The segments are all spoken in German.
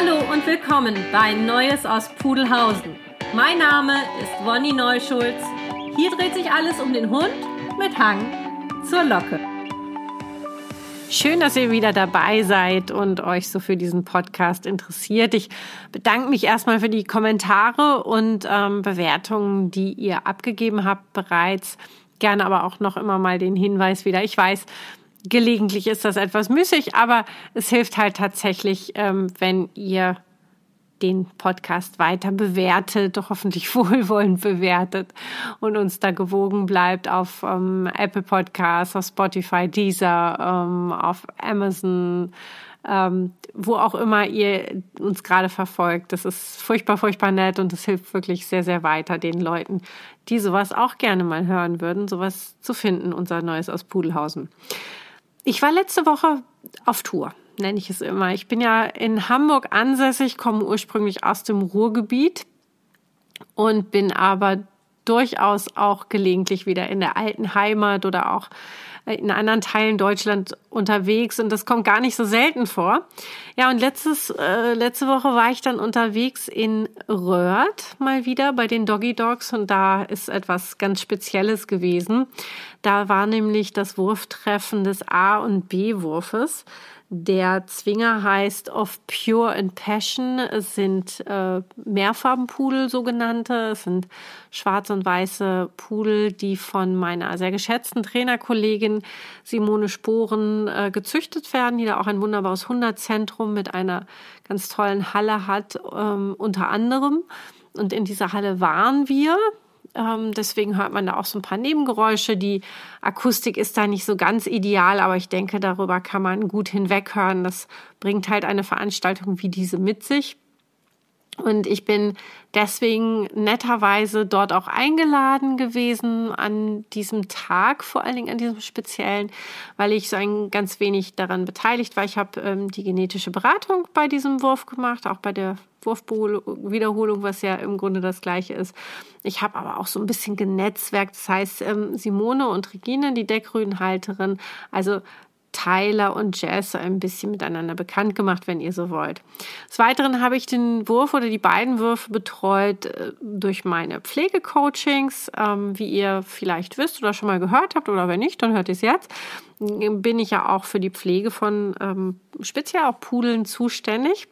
Hallo und willkommen bei Neues aus Pudelhausen. Mein Name ist Wonny Neuschulz. Hier dreht sich alles um den Hund mit Hang zur Locke. Schön, dass ihr wieder dabei seid und euch so für diesen Podcast interessiert. Ich bedanke mich erstmal für die Kommentare und ähm, Bewertungen, die ihr abgegeben habt bereits. Gerne aber auch noch immer mal den Hinweis wieder. Ich weiß, gelegentlich ist das etwas müßig, aber es hilft halt tatsächlich, ähm, wenn ihr den Podcast weiter bewertet, doch hoffentlich wohlwollend bewertet und uns da gewogen bleibt auf ähm, Apple Podcasts, auf Spotify, Deezer, ähm, auf Amazon, ähm, wo auch immer ihr uns gerade verfolgt. Das ist furchtbar, furchtbar nett und es hilft wirklich sehr, sehr weiter den Leuten, die sowas auch gerne mal hören würden, sowas zu finden, unser Neues aus Pudelhausen. Ich war letzte Woche auf Tour, nenne ich es immer. Ich bin ja in Hamburg ansässig, komme ursprünglich aus dem Ruhrgebiet und bin aber durchaus auch gelegentlich wieder in der alten Heimat oder auch in anderen Teilen Deutschland unterwegs und das kommt gar nicht so selten vor. Ja, und letztes, äh, letzte Woche war ich dann unterwegs in Röhrt mal wieder bei den Doggy Dogs und da ist etwas ganz Spezielles gewesen. Da war nämlich das Wurftreffen des A- und B-Wurfes. Der Zwinger heißt Of Pure and Passion. Es sind äh, Mehrfarbenpudel sogenannte. Es sind schwarze und weiße Pudel, die von meiner sehr geschätzten Trainerkollegin Simone Sporen äh, gezüchtet werden, die da auch ein wunderbares Hunderzentrum mit einer ganz tollen Halle hat, ähm, unter anderem. Und in dieser Halle waren wir. Ähm, deswegen hört man da auch so ein paar Nebengeräusche. Die Akustik ist da nicht so ganz ideal, aber ich denke, darüber kann man gut hinweghören. Das bringt halt eine Veranstaltung wie diese mit sich. Und ich bin deswegen netterweise dort auch eingeladen gewesen an diesem Tag, vor allen Dingen an diesem speziellen, weil ich so ein ganz wenig daran beteiligt war. Ich habe ähm, die genetische Beratung bei diesem Wurf gemacht, auch bei der Wurfwiederholung, was ja im Grunde das gleiche ist. Ich habe aber auch so ein bisschen genetzwerkt. Das heißt, ähm, Simone und Regine, die Deckrüdenhalterin, also Tyler und Jess ein bisschen miteinander bekannt gemacht, wenn ihr so wollt. Des Weiteren habe ich den Wurf oder die beiden Würfe betreut äh, durch meine Pflegecoachings. Ähm, wie ihr vielleicht wisst oder schon mal gehört habt oder wenn nicht, dann hört ihr es jetzt. Bin ich ja auch für die Pflege von ähm, speziell auch Pudeln zuständig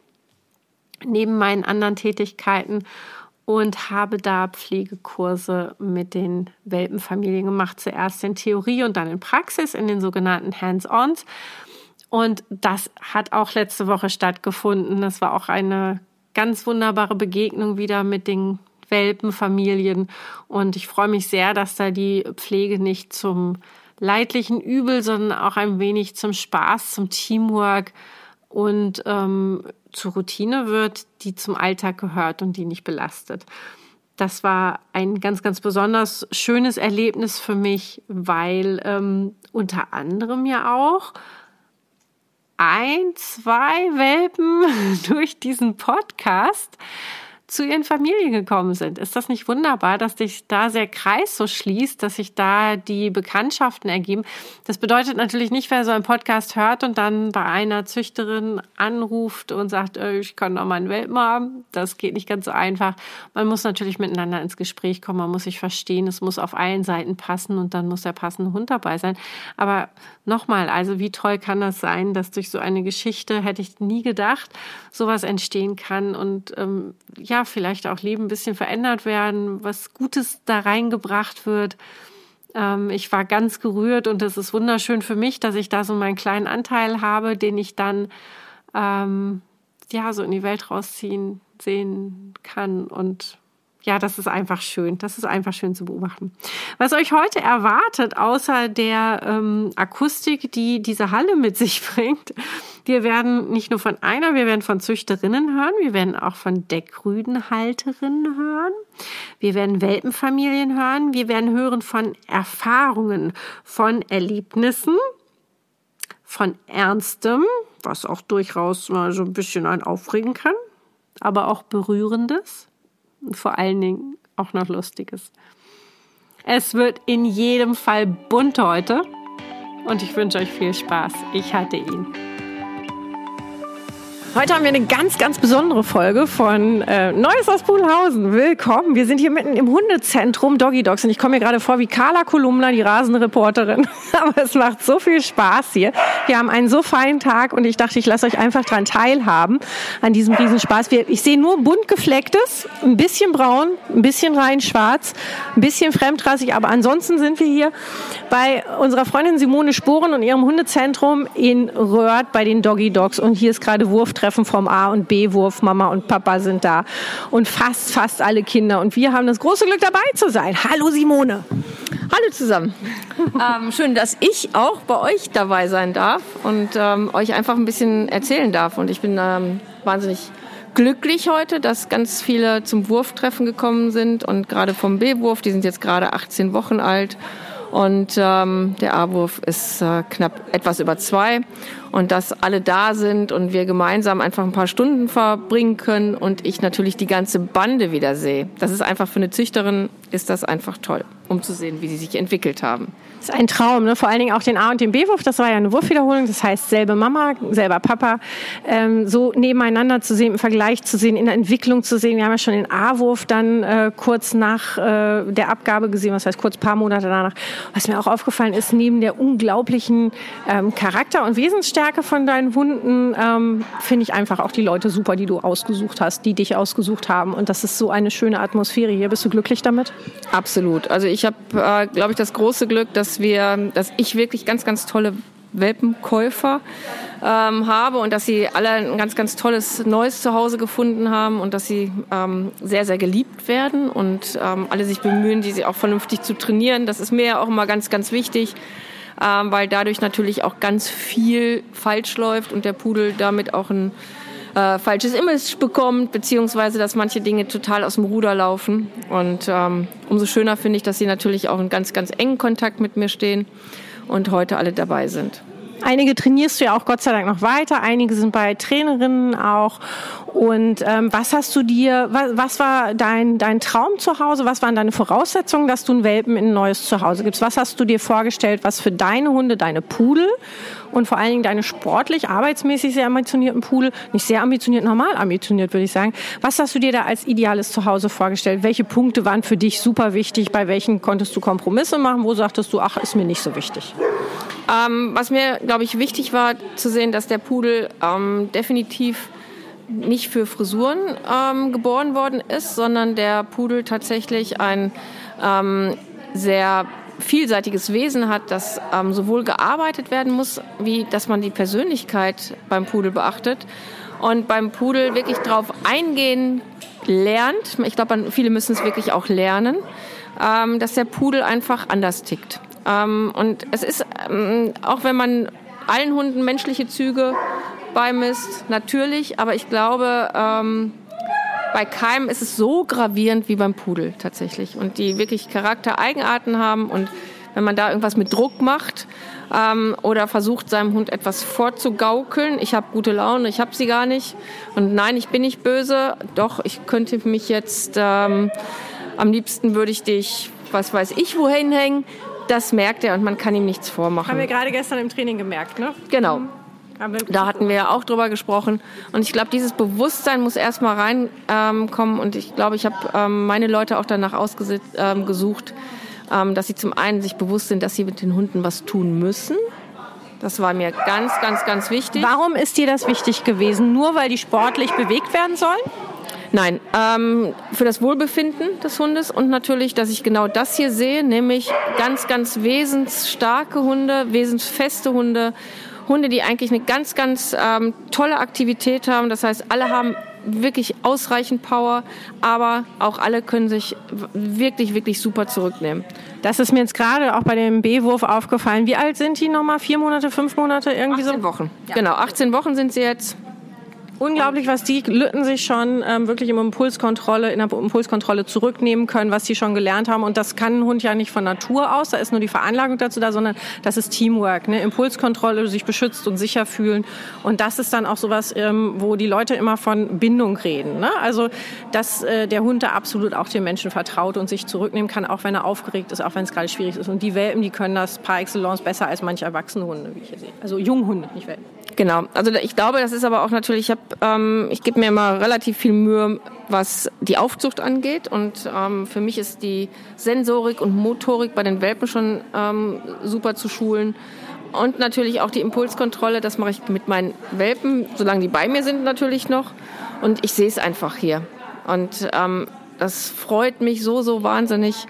neben meinen anderen Tätigkeiten und habe da Pflegekurse mit den Welpenfamilien gemacht. Zuerst in Theorie und dann in Praxis in den sogenannten Hands-ons. Und das hat auch letzte Woche stattgefunden. Das war auch eine ganz wunderbare Begegnung wieder mit den Welpenfamilien. Und ich freue mich sehr, dass da die Pflege nicht zum leidlichen Übel, sondern auch ein wenig zum Spaß, zum Teamwork und ähm, zur Routine wird, die zum Alltag gehört und die nicht belastet. Das war ein ganz, ganz besonders schönes Erlebnis für mich, weil ähm, unter anderem ja auch ein, zwei Welpen durch diesen Podcast zu ihren Familien gekommen sind. Ist das nicht wunderbar, dass sich da der Kreis so schließt, dass sich da die Bekanntschaften ergeben? Das bedeutet natürlich nicht, wer so einen Podcast hört und dann bei einer Züchterin anruft und sagt, äh, ich kann noch mal einen Welpen haben. Das geht nicht ganz so einfach. Man muss natürlich miteinander ins Gespräch kommen, man muss sich verstehen, es muss auf allen Seiten passen und dann muss der passende Hund dabei sein. Aber nochmal, also wie toll kann das sein, dass durch so eine Geschichte, hätte ich nie gedacht, sowas entstehen kann und ähm, ja, vielleicht auch Leben ein bisschen verändert werden, was Gutes da reingebracht wird. Ähm, ich war ganz gerührt und es ist wunderschön für mich, dass ich da so meinen kleinen Anteil habe, den ich dann ähm, ja so in die Welt rausziehen sehen kann und ja, das ist einfach schön. Das ist einfach schön zu beobachten. Was euch heute erwartet, außer der ähm, Akustik, die diese Halle mit sich bringt, wir werden nicht nur von einer, wir werden von Züchterinnen hören, wir werden auch von Deckrüdenhalterinnen hören, wir werden Welpenfamilien hören, wir werden hören von Erfahrungen, von Erlebnissen, von Ernstem, was auch durchaus mal so ein bisschen ein aufregen kann, aber auch Berührendes vor allen Dingen auch noch Lustiges. Es wird in jedem Fall bunt heute und ich wünsche euch viel Spaß. Ich hatte ihn. Heute haben wir eine ganz, ganz besondere Folge von äh, Neues aus Puhlhausen. Willkommen. Wir sind hier mitten im Hundezentrum Doggy Dogs und ich komme mir gerade vor wie Carla Kolumna, die Rasenreporterin. Aber es macht so viel Spaß hier. Wir haben einen so feinen Tag und ich dachte, ich lasse euch einfach dran teilhaben an diesem Riesenspaß. Wir, ich sehe nur bunt geflecktes, ein bisschen braun, ein bisschen rein schwarz, ein bisschen fremdrassig, aber ansonsten sind wir hier bei unserer Freundin Simone Sporen und ihrem Hundezentrum in Röhrt bei den Doggy Dogs und hier ist gerade Wurftreffen Treffen vom A- und B-Wurf. Mama und Papa sind da und fast, fast alle Kinder. Und wir haben das große Glück dabei zu sein. Hallo Simone. Hallo zusammen. ähm, schön, dass ich auch bei euch dabei sein darf und ähm, euch einfach ein bisschen erzählen darf. Und ich bin ähm, wahnsinnig glücklich heute, dass ganz viele zum Wurftreffen gekommen sind und gerade vom B-Wurf, die sind jetzt gerade 18 Wochen alt und ähm, der A-Wurf ist äh, knapp etwas über zwei und dass alle da sind und wir gemeinsam einfach ein paar Stunden verbringen können und ich natürlich die ganze Bande wieder sehe. Das ist einfach für eine Züchterin ist das einfach toll, um zu sehen, wie sie sich entwickelt haben. Das ist ein Traum, ne? vor allen Dingen auch den A- und den B-Wurf. Das war ja eine Wurfwiederholung, das heißt selbe Mama, selber Papa. Ähm, so nebeneinander zu sehen, im Vergleich zu sehen, in der Entwicklung zu sehen. Wir haben ja schon den A-Wurf dann äh, kurz nach äh, der Abgabe gesehen, was heißt kurz paar Monate danach. Was mir auch aufgefallen ist, neben der unglaublichen ähm, Charakter- und Wesensstärke von deinen Hunden, ähm, finde ich einfach auch die Leute super, die du ausgesucht hast, die dich ausgesucht haben. Und das ist so eine schöne Atmosphäre hier. Bist du glücklich damit? Absolut. Also ich habe, äh, glaube ich, das große Glück, dass dass wir, dass ich wirklich ganz, ganz tolle Welpenkäufer ähm, habe und dass sie alle ein ganz, ganz tolles neues Zuhause gefunden haben und dass sie ähm, sehr, sehr geliebt werden und ähm, alle sich bemühen, die sie auch vernünftig zu trainieren. Das ist mir ja auch immer ganz, ganz wichtig, ähm, weil dadurch natürlich auch ganz viel falsch läuft und der Pudel damit auch ein äh, falsches Image bekommt, beziehungsweise dass manche Dinge total aus dem Ruder laufen. Und ähm, umso schöner finde ich, dass sie natürlich auch in ganz, ganz engen Kontakt mit mir stehen und heute alle dabei sind. Einige trainierst du ja auch Gott sei Dank noch weiter, einige sind bei Trainerinnen auch. Und ähm, was hast du dir, was, was war dein, dein Traum zu Hause? Was waren deine Voraussetzungen, dass du einen Welpen in ein neues Zuhause gibst? Was hast du dir vorgestellt, was für deine Hunde, deine Pudel und vor allen Dingen deine sportlich, arbeitsmäßig sehr ambitionierten Pudel, nicht sehr ambitioniert, normal ambitioniert, würde ich sagen. Was hast du dir da als ideales Zuhause vorgestellt? Welche Punkte waren für dich super wichtig? Bei welchen konntest du Kompromisse machen? Wo sagtest du, ach, ist mir nicht so wichtig? Ähm, was mir, glaube ich, wichtig war zu sehen, dass der Pudel ähm, definitiv nicht für Frisuren ähm, geboren worden ist, sondern der Pudel tatsächlich ein ähm, sehr vielseitiges Wesen hat, das ähm, sowohl gearbeitet werden muss, wie dass man die Persönlichkeit beim Pudel beachtet und beim Pudel wirklich drauf eingehen lernt. Ich glaube, viele müssen es wirklich auch lernen, ähm, dass der Pudel einfach anders tickt. Ähm, und es ist, ähm, auch wenn man allen Hunden menschliche Züge beimisst, natürlich, aber ich glaube, ähm, bei keinem ist es so gravierend wie beim Pudel tatsächlich. Und die wirklich Charaktereigenarten haben. Und wenn man da irgendwas mit Druck macht ähm, oder versucht, seinem Hund etwas vorzugaukeln, ich habe gute Laune, ich habe sie gar nicht. Und nein, ich bin nicht böse, doch, ich könnte mich jetzt, ähm, am liebsten würde ich dich, was weiß ich, wohin hängen, das merkt er und man kann ihm nichts vormachen. Haben wir gerade gestern im Training gemerkt, ne? Genau. Mhm. Da hatten wir ja auch drüber gesprochen. Und ich glaube, dieses Bewusstsein muss erstmal reinkommen. Ähm, und ich glaube, ich habe ähm, meine Leute auch danach ausgesucht, ähm, dass sie zum einen sich bewusst sind, dass sie mit den Hunden was tun müssen. Das war mir ganz, ganz, ganz wichtig. Warum ist dir das wichtig gewesen? Nur weil die sportlich bewegt werden sollen? Nein, ähm, für das Wohlbefinden des Hundes und natürlich, dass ich genau das hier sehe, nämlich ganz, ganz wesensstarke Hunde, wesensfeste Hunde Hunde, die eigentlich eine ganz, ganz ähm, tolle Aktivität haben. Das heißt, alle haben wirklich ausreichend Power, aber auch alle können sich wirklich, wirklich super zurücknehmen. Das ist mir jetzt gerade auch bei dem B-Wurf aufgefallen. Wie alt sind die nochmal? Vier Monate, fünf Monate? Irgendwie 18 so? Wochen. Ja. Genau, 18 Wochen sind sie jetzt. Unglaublich, was die Lütten sich schon ähm, wirklich im Impulskontrolle, in der Impulskontrolle zurücknehmen können, was sie schon gelernt haben. Und das kann ein Hund ja nicht von Natur aus, da ist nur die Veranlagung dazu da, sondern das ist Teamwork, ne? Impulskontrolle, sich beschützt und sicher fühlen. Und das ist dann auch sowas, ähm, wo die Leute immer von Bindung reden. Ne? Also, dass äh, der Hund da absolut auch den Menschen vertraut und sich zurücknehmen kann, auch wenn er aufgeregt ist, auch wenn es gerade schwierig ist. Und die Welpen, die können das par excellence besser als manche erwachsene Hunde, wie ich hier sehe. Also Junghunde, nicht Welpen. Genau. Also ich glaube, das ist aber auch natürlich, ich habe ähm, ich gebe mir immer relativ viel Mühe, was die Aufzucht angeht. Und ähm, für mich ist die Sensorik und Motorik bei den Welpen schon ähm, super zu schulen. Und natürlich auch die Impulskontrolle, das mache ich mit meinen Welpen, solange die bei mir sind natürlich noch. Und ich sehe es einfach hier. Und ähm, das freut mich so, so wahnsinnig,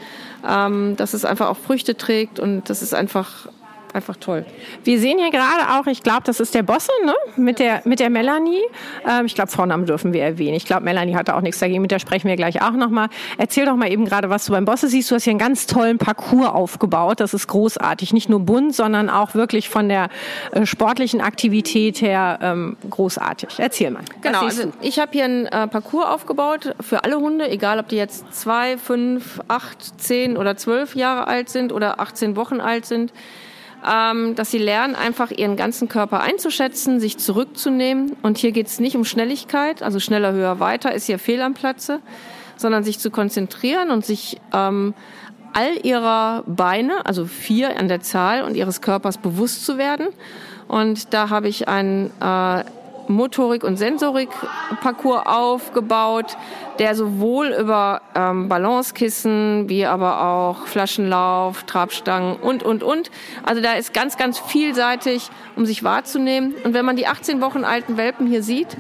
ähm, dass es einfach auch Früchte trägt und das ist einfach einfach toll. Wir sehen hier gerade auch, ich glaube, das ist der Bosse, ne? Mit der, mit der Melanie. Ähm, ich glaube, Vornamen dürfen wir erwähnen. Ich glaube, Melanie hatte auch nichts dagegen. Mit der sprechen wir gleich auch nochmal. Erzähl doch mal eben gerade, was du beim Bosse siehst. Du hast hier einen ganz tollen Parcours aufgebaut. Das ist großartig. Nicht nur bunt, sondern auch wirklich von der äh, sportlichen Aktivität her ähm, großartig. Erzähl mal. Genau, also ich habe hier einen äh, Parcours aufgebaut für alle Hunde, egal ob die jetzt zwei, fünf, acht, zehn oder zwölf Jahre alt sind oder 18 Wochen alt sind ähm, dass sie lernen, einfach ihren ganzen Körper einzuschätzen, sich zurückzunehmen. Und hier geht es nicht um Schnelligkeit, also schneller, höher, weiter ist hier fehl am Platze, sondern sich zu konzentrieren und sich ähm, all ihrer Beine, also vier an der Zahl und ihres Körpers bewusst zu werden. Und da habe ich ein äh, Motorik- und Sensorik-Parcours aufgebaut, der sowohl über ähm, Balancekissen wie aber auch Flaschenlauf, Trabstangen und, und, und. Also da ist ganz, ganz vielseitig, um sich wahrzunehmen. Und wenn man die 18 Wochen alten Welpen hier sieht,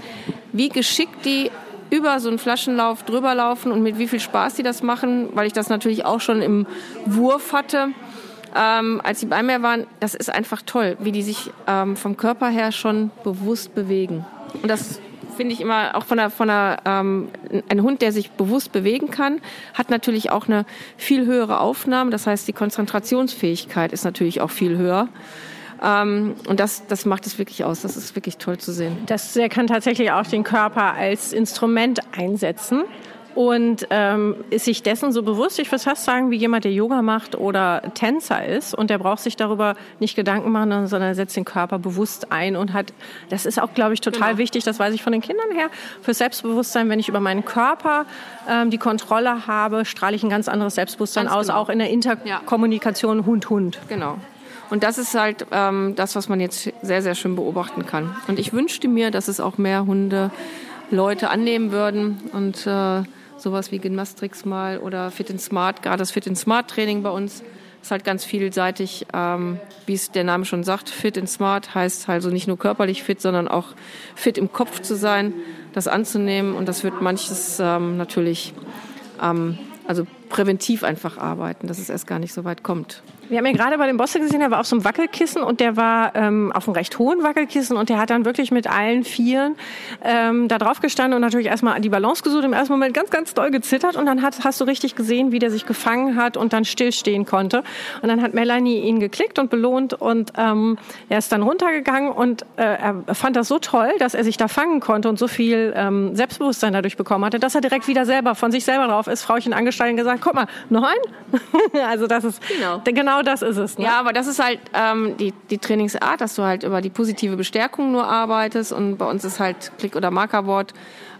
wie geschickt die über so einen Flaschenlauf drüber laufen und mit wie viel Spaß die das machen, weil ich das natürlich auch schon im Wurf hatte ähm, als sie bei mir waren, das ist einfach toll, wie die sich ähm, vom Körper her schon bewusst bewegen. Und das finde ich immer auch von der, von der ähm, ein Hund, der sich bewusst bewegen kann, hat natürlich auch eine viel höhere Aufnahme. Das heißt, die Konzentrationsfähigkeit ist natürlich auch viel höher. Ähm, und das, das macht es wirklich aus. Das ist wirklich toll zu sehen. Das, er kann tatsächlich auch den Körper als Instrument einsetzen und ähm, ist sich dessen so bewusst, ich würde fast sagen, wie jemand, der Yoga macht oder Tänzer ist und der braucht sich darüber nicht Gedanken machen, sondern setzt den Körper bewusst ein und hat, das ist auch, glaube ich, total genau. wichtig, das weiß ich von den Kindern her, für Selbstbewusstsein, wenn ich über meinen Körper ähm, die Kontrolle habe, strahle ich ein ganz anderes Selbstbewusstsein ganz aus, genau. auch in der Interkommunikation Hund-Hund. Genau. Und das ist halt ähm, das, was man jetzt sehr, sehr schön beobachten kann. Und ich wünschte mir, dass es auch mehr Hunde Leute annehmen würden und äh, sowas wie Gymnastrix mal oder Fit in Smart, gerade das Fit in Smart Training bei uns ist halt ganz vielseitig, ähm, wie es der Name schon sagt. Fit in Smart heißt also nicht nur körperlich fit, sondern auch fit im Kopf zu sein, das anzunehmen und das wird manches ähm, natürlich ähm, also präventiv einfach arbeiten, dass es erst gar nicht so weit kommt. Wir haben ja gerade bei dem Bosse gesehen, der war auf so einem Wackelkissen und der war ähm, auf einem recht hohen Wackelkissen und der hat dann wirklich mit allen Vieren ähm, da drauf gestanden und natürlich erstmal die Balance gesucht, im ersten Moment ganz, ganz doll gezittert und dann hat, hast du richtig gesehen, wie der sich gefangen hat und dann stillstehen konnte. Und dann hat Melanie ihn geklickt und belohnt und ähm, er ist dann runtergegangen und äh, er fand das so toll, dass er sich da fangen konnte und so viel ähm, Selbstbewusstsein dadurch bekommen hatte, dass er direkt wieder selber von sich selber drauf ist, Frauchen angestellt und gesagt, guck mal, noch ein? also das ist genau, genau genau das ist es. Ne? Ja, aber das ist halt ähm, die, die Trainingsart, dass du halt über die positive Bestärkung nur arbeitest und bei uns ist halt Klick- oder Markerwort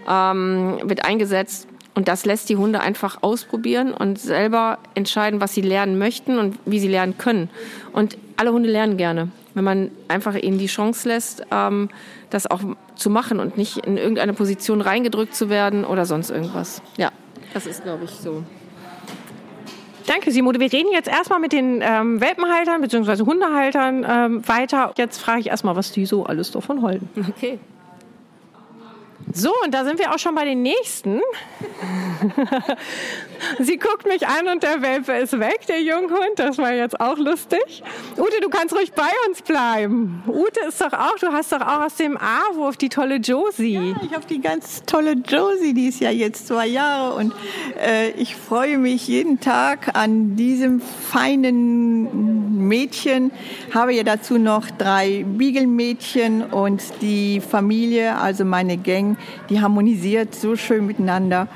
ähm, wird eingesetzt und das lässt die Hunde einfach ausprobieren und selber entscheiden, was sie lernen möchten und wie sie lernen können. Und alle Hunde lernen gerne, wenn man einfach ihnen die Chance lässt, ähm, das auch zu machen und nicht in irgendeine Position reingedrückt zu werden oder sonst irgendwas. Ja, das ist, glaube ich, so. Danke, Simone. Wir reden jetzt erstmal mit den ähm, Welpenhaltern bzw. Hundehaltern ähm, weiter. Jetzt frage ich erstmal, was die so alles davon halten. Okay. So, und da sind wir auch schon bei den nächsten. Sie guckt mich an und der Welpe ist weg, der Junghund. Das war jetzt auch lustig. Ute, du kannst ruhig bei uns bleiben. Ute ist doch auch, du hast doch auch aus dem A-Wurf die tolle Josie. Ja, ich habe die ganz tolle Josie, die ist ja jetzt zwei Jahre und äh, ich freue mich jeden Tag an diesem feinen Mädchen. Habe ja dazu noch drei Beagle-Mädchen und die Familie, also meine Gang, die harmonisiert so schön miteinander.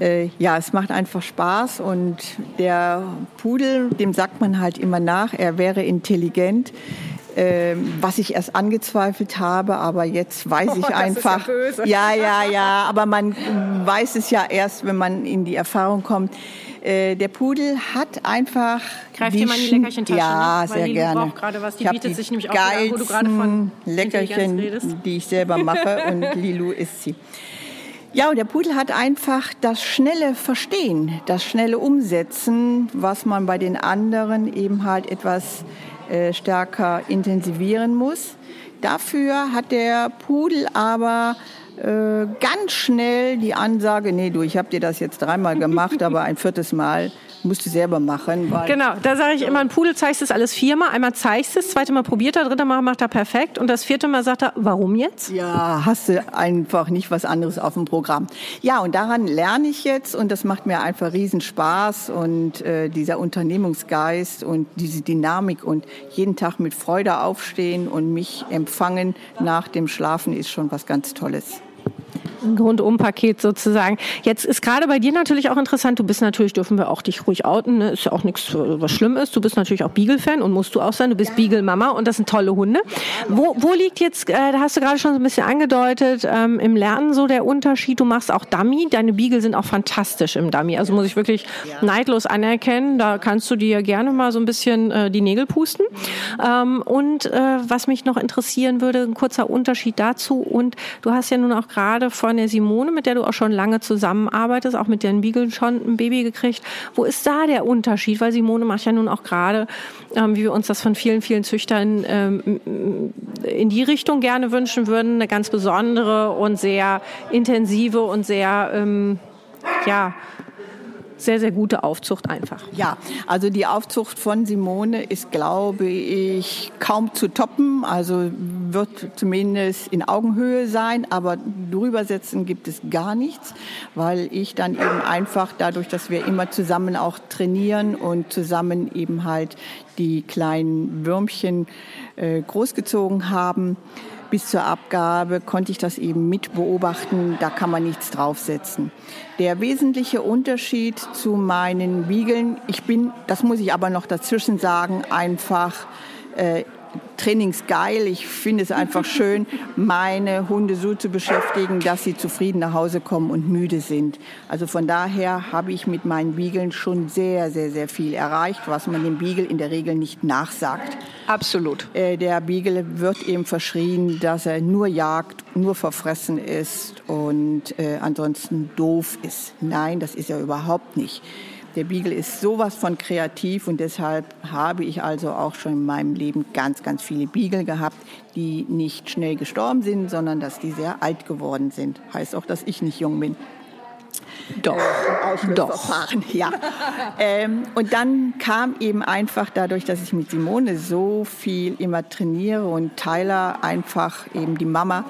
Äh, ja, es macht einfach Spaß und der Pudel, dem sagt man halt immer nach, er wäre intelligent. Ähm, was ich erst angezweifelt habe, aber jetzt weiß ich oh, einfach. Ja, ja, ja, ja, aber man weiß es ja erst, wenn man in die Erfahrung kommt. Äh, der Pudel hat einfach. Greif dir mal in die Leckerchen-Tasche. Ja, ne? sehr gerne. Braucht gerade was. Die ich bietet die sich nämlich auch wieder, wo du gerade von Leckerchen, die ich selber mache und Lilu isst sie. Ja, und der Pudel hat einfach das schnelle Verstehen, das schnelle Umsetzen, was man bei den anderen eben halt etwas äh, stärker intensivieren muss. Dafür hat der Pudel aber äh, ganz schnell die Ansage, nee, du, ich habe dir das jetzt dreimal gemacht, aber ein viertes Mal musst du selber machen. genau, da sage ich immer, ein Pudel zeigst es alles viermal. Einmal zeigst es, zweite Mal probiert er, dritte Mal macht er perfekt und das vierte Mal sagt er, warum jetzt? Ja, hast du einfach nicht was anderes auf dem Programm. Ja, und daran lerne ich jetzt und das macht mir einfach riesen Spaß und äh, dieser Unternehmungsgeist und diese Dynamik und jeden Tag mit Freude aufstehen und mich empfangen nach dem Schlafen ist schon was ganz Tolles ein Grundumpaket sozusagen. Jetzt ist gerade bei dir natürlich auch interessant, du bist natürlich, dürfen wir auch dich ruhig outen, ne? ist ja auch nichts, was schlimm ist. Du bist natürlich auch Beagle-Fan und musst du auch sein. Du bist ja. Beagle-Mama und das sind tolle Hunde. Wo, wo liegt jetzt, äh, da hast du gerade schon so ein bisschen angedeutet, ähm, im Lernen so der Unterschied? Du machst auch Dummy. Deine Beagle sind auch fantastisch im Dummy. Also muss ich wirklich neidlos anerkennen. Da kannst du dir gerne mal so ein bisschen äh, die Nägel pusten. Ähm, und äh, was mich noch interessieren würde, ein kurzer Unterschied dazu. Und du hast ja nun auch gerade von der Simone, mit der du auch schon lange zusammenarbeitest, auch mit deren Beagle schon ein Baby gekriegt. Wo ist da der Unterschied? Weil Simone macht ja nun auch gerade, ähm, wie wir uns das von vielen, vielen Züchtern ähm, in die Richtung gerne wünschen würden, eine ganz besondere und sehr intensive und sehr, ähm, ja, sehr, sehr gute Aufzucht einfach. Ja, also die Aufzucht von Simone ist, glaube ich, kaum zu toppen. Also wird zumindest in Augenhöhe sein, aber drüber setzen gibt es gar nichts, weil ich dann eben einfach dadurch, dass wir immer zusammen auch trainieren und zusammen eben halt die kleinen Würmchen äh, großgezogen haben, bis zur Abgabe konnte ich das eben mit beobachten. Da kann man nichts draufsetzen. Der wesentliche Unterschied zu meinen Wiegeln, ich bin, das muss ich aber noch dazwischen sagen, einfach äh, trainingsgeil. Ich finde es einfach schön, meine Hunde so zu beschäftigen, dass sie zufrieden nach Hause kommen und müde sind. Also von daher habe ich mit meinen Biegeln schon sehr, sehr, sehr viel erreicht, was man dem Beagle in der Regel nicht nachsagt. Absolut. Äh, der Beagle wird eben verschrien, dass er nur jagt, nur verfressen ist und äh, ansonsten doof ist. Nein, das ist er überhaupt nicht. Der Beagle ist sowas von kreativ und deshalb habe ich also auch schon in meinem Leben ganz, ganz viele Beagle gehabt, die nicht schnell gestorben sind, sondern dass die sehr alt geworden sind. Heißt auch, dass ich nicht jung bin. Doch, äh, doch. Ja. ähm, und dann kam eben einfach dadurch, dass ich mit Simone so viel immer trainiere und Tyler einfach eben die Mama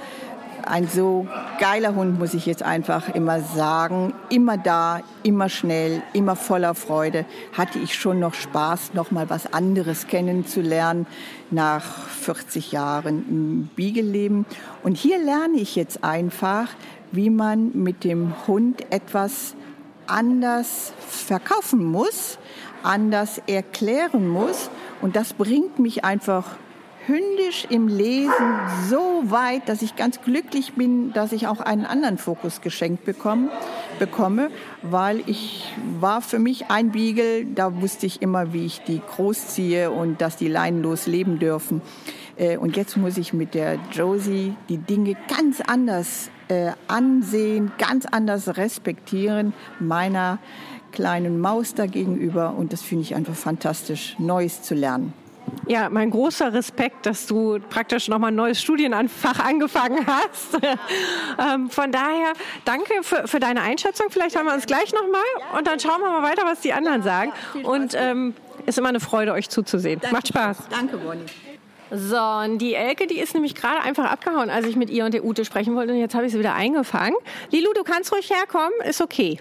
ein so geiler Hund, muss ich jetzt einfach immer sagen. Immer da, immer schnell, immer voller Freude. Hatte ich schon noch Spaß, noch mal was anderes kennenzulernen nach 40 Jahren im Beagle-Leben. Und hier lerne ich jetzt einfach, wie man mit dem Hund etwas anders verkaufen muss, anders erklären muss. Und das bringt mich einfach hündisch im Lesen so weit, dass ich ganz glücklich bin, dass ich auch einen anderen Fokus geschenkt bekomme, bekomme, weil ich war für mich ein Beagle, da wusste ich immer, wie ich die großziehe und dass die leinenlos leben dürfen. Äh, und jetzt muss ich mit der Josie die Dinge ganz anders äh, ansehen, ganz anders respektieren meiner kleinen Maus dagegenüber. Und das finde ich einfach fantastisch, Neues zu lernen. Ja, mein großer Respekt, dass du praktisch nochmal ein neues Studienfach angefangen hast. ähm, von daher, danke für, für, deine Einschätzung. Vielleicht haben wir uns gleich nochmal und dann schauen wir mal weiter, was die anderen sagen. Und ähm, ist immer eine Freude, euch zuzusehen. Danke. Macht Spaß. Danke, Bonnie. So, und die Elke, die ist nämlich gerade einfach abgehauen, als ich mit ihr und der Ute sprechen wollte. Und jetzt habe ich sie wieder eingefangen. Lilu, du kannst ruhig herkommen, ist okay.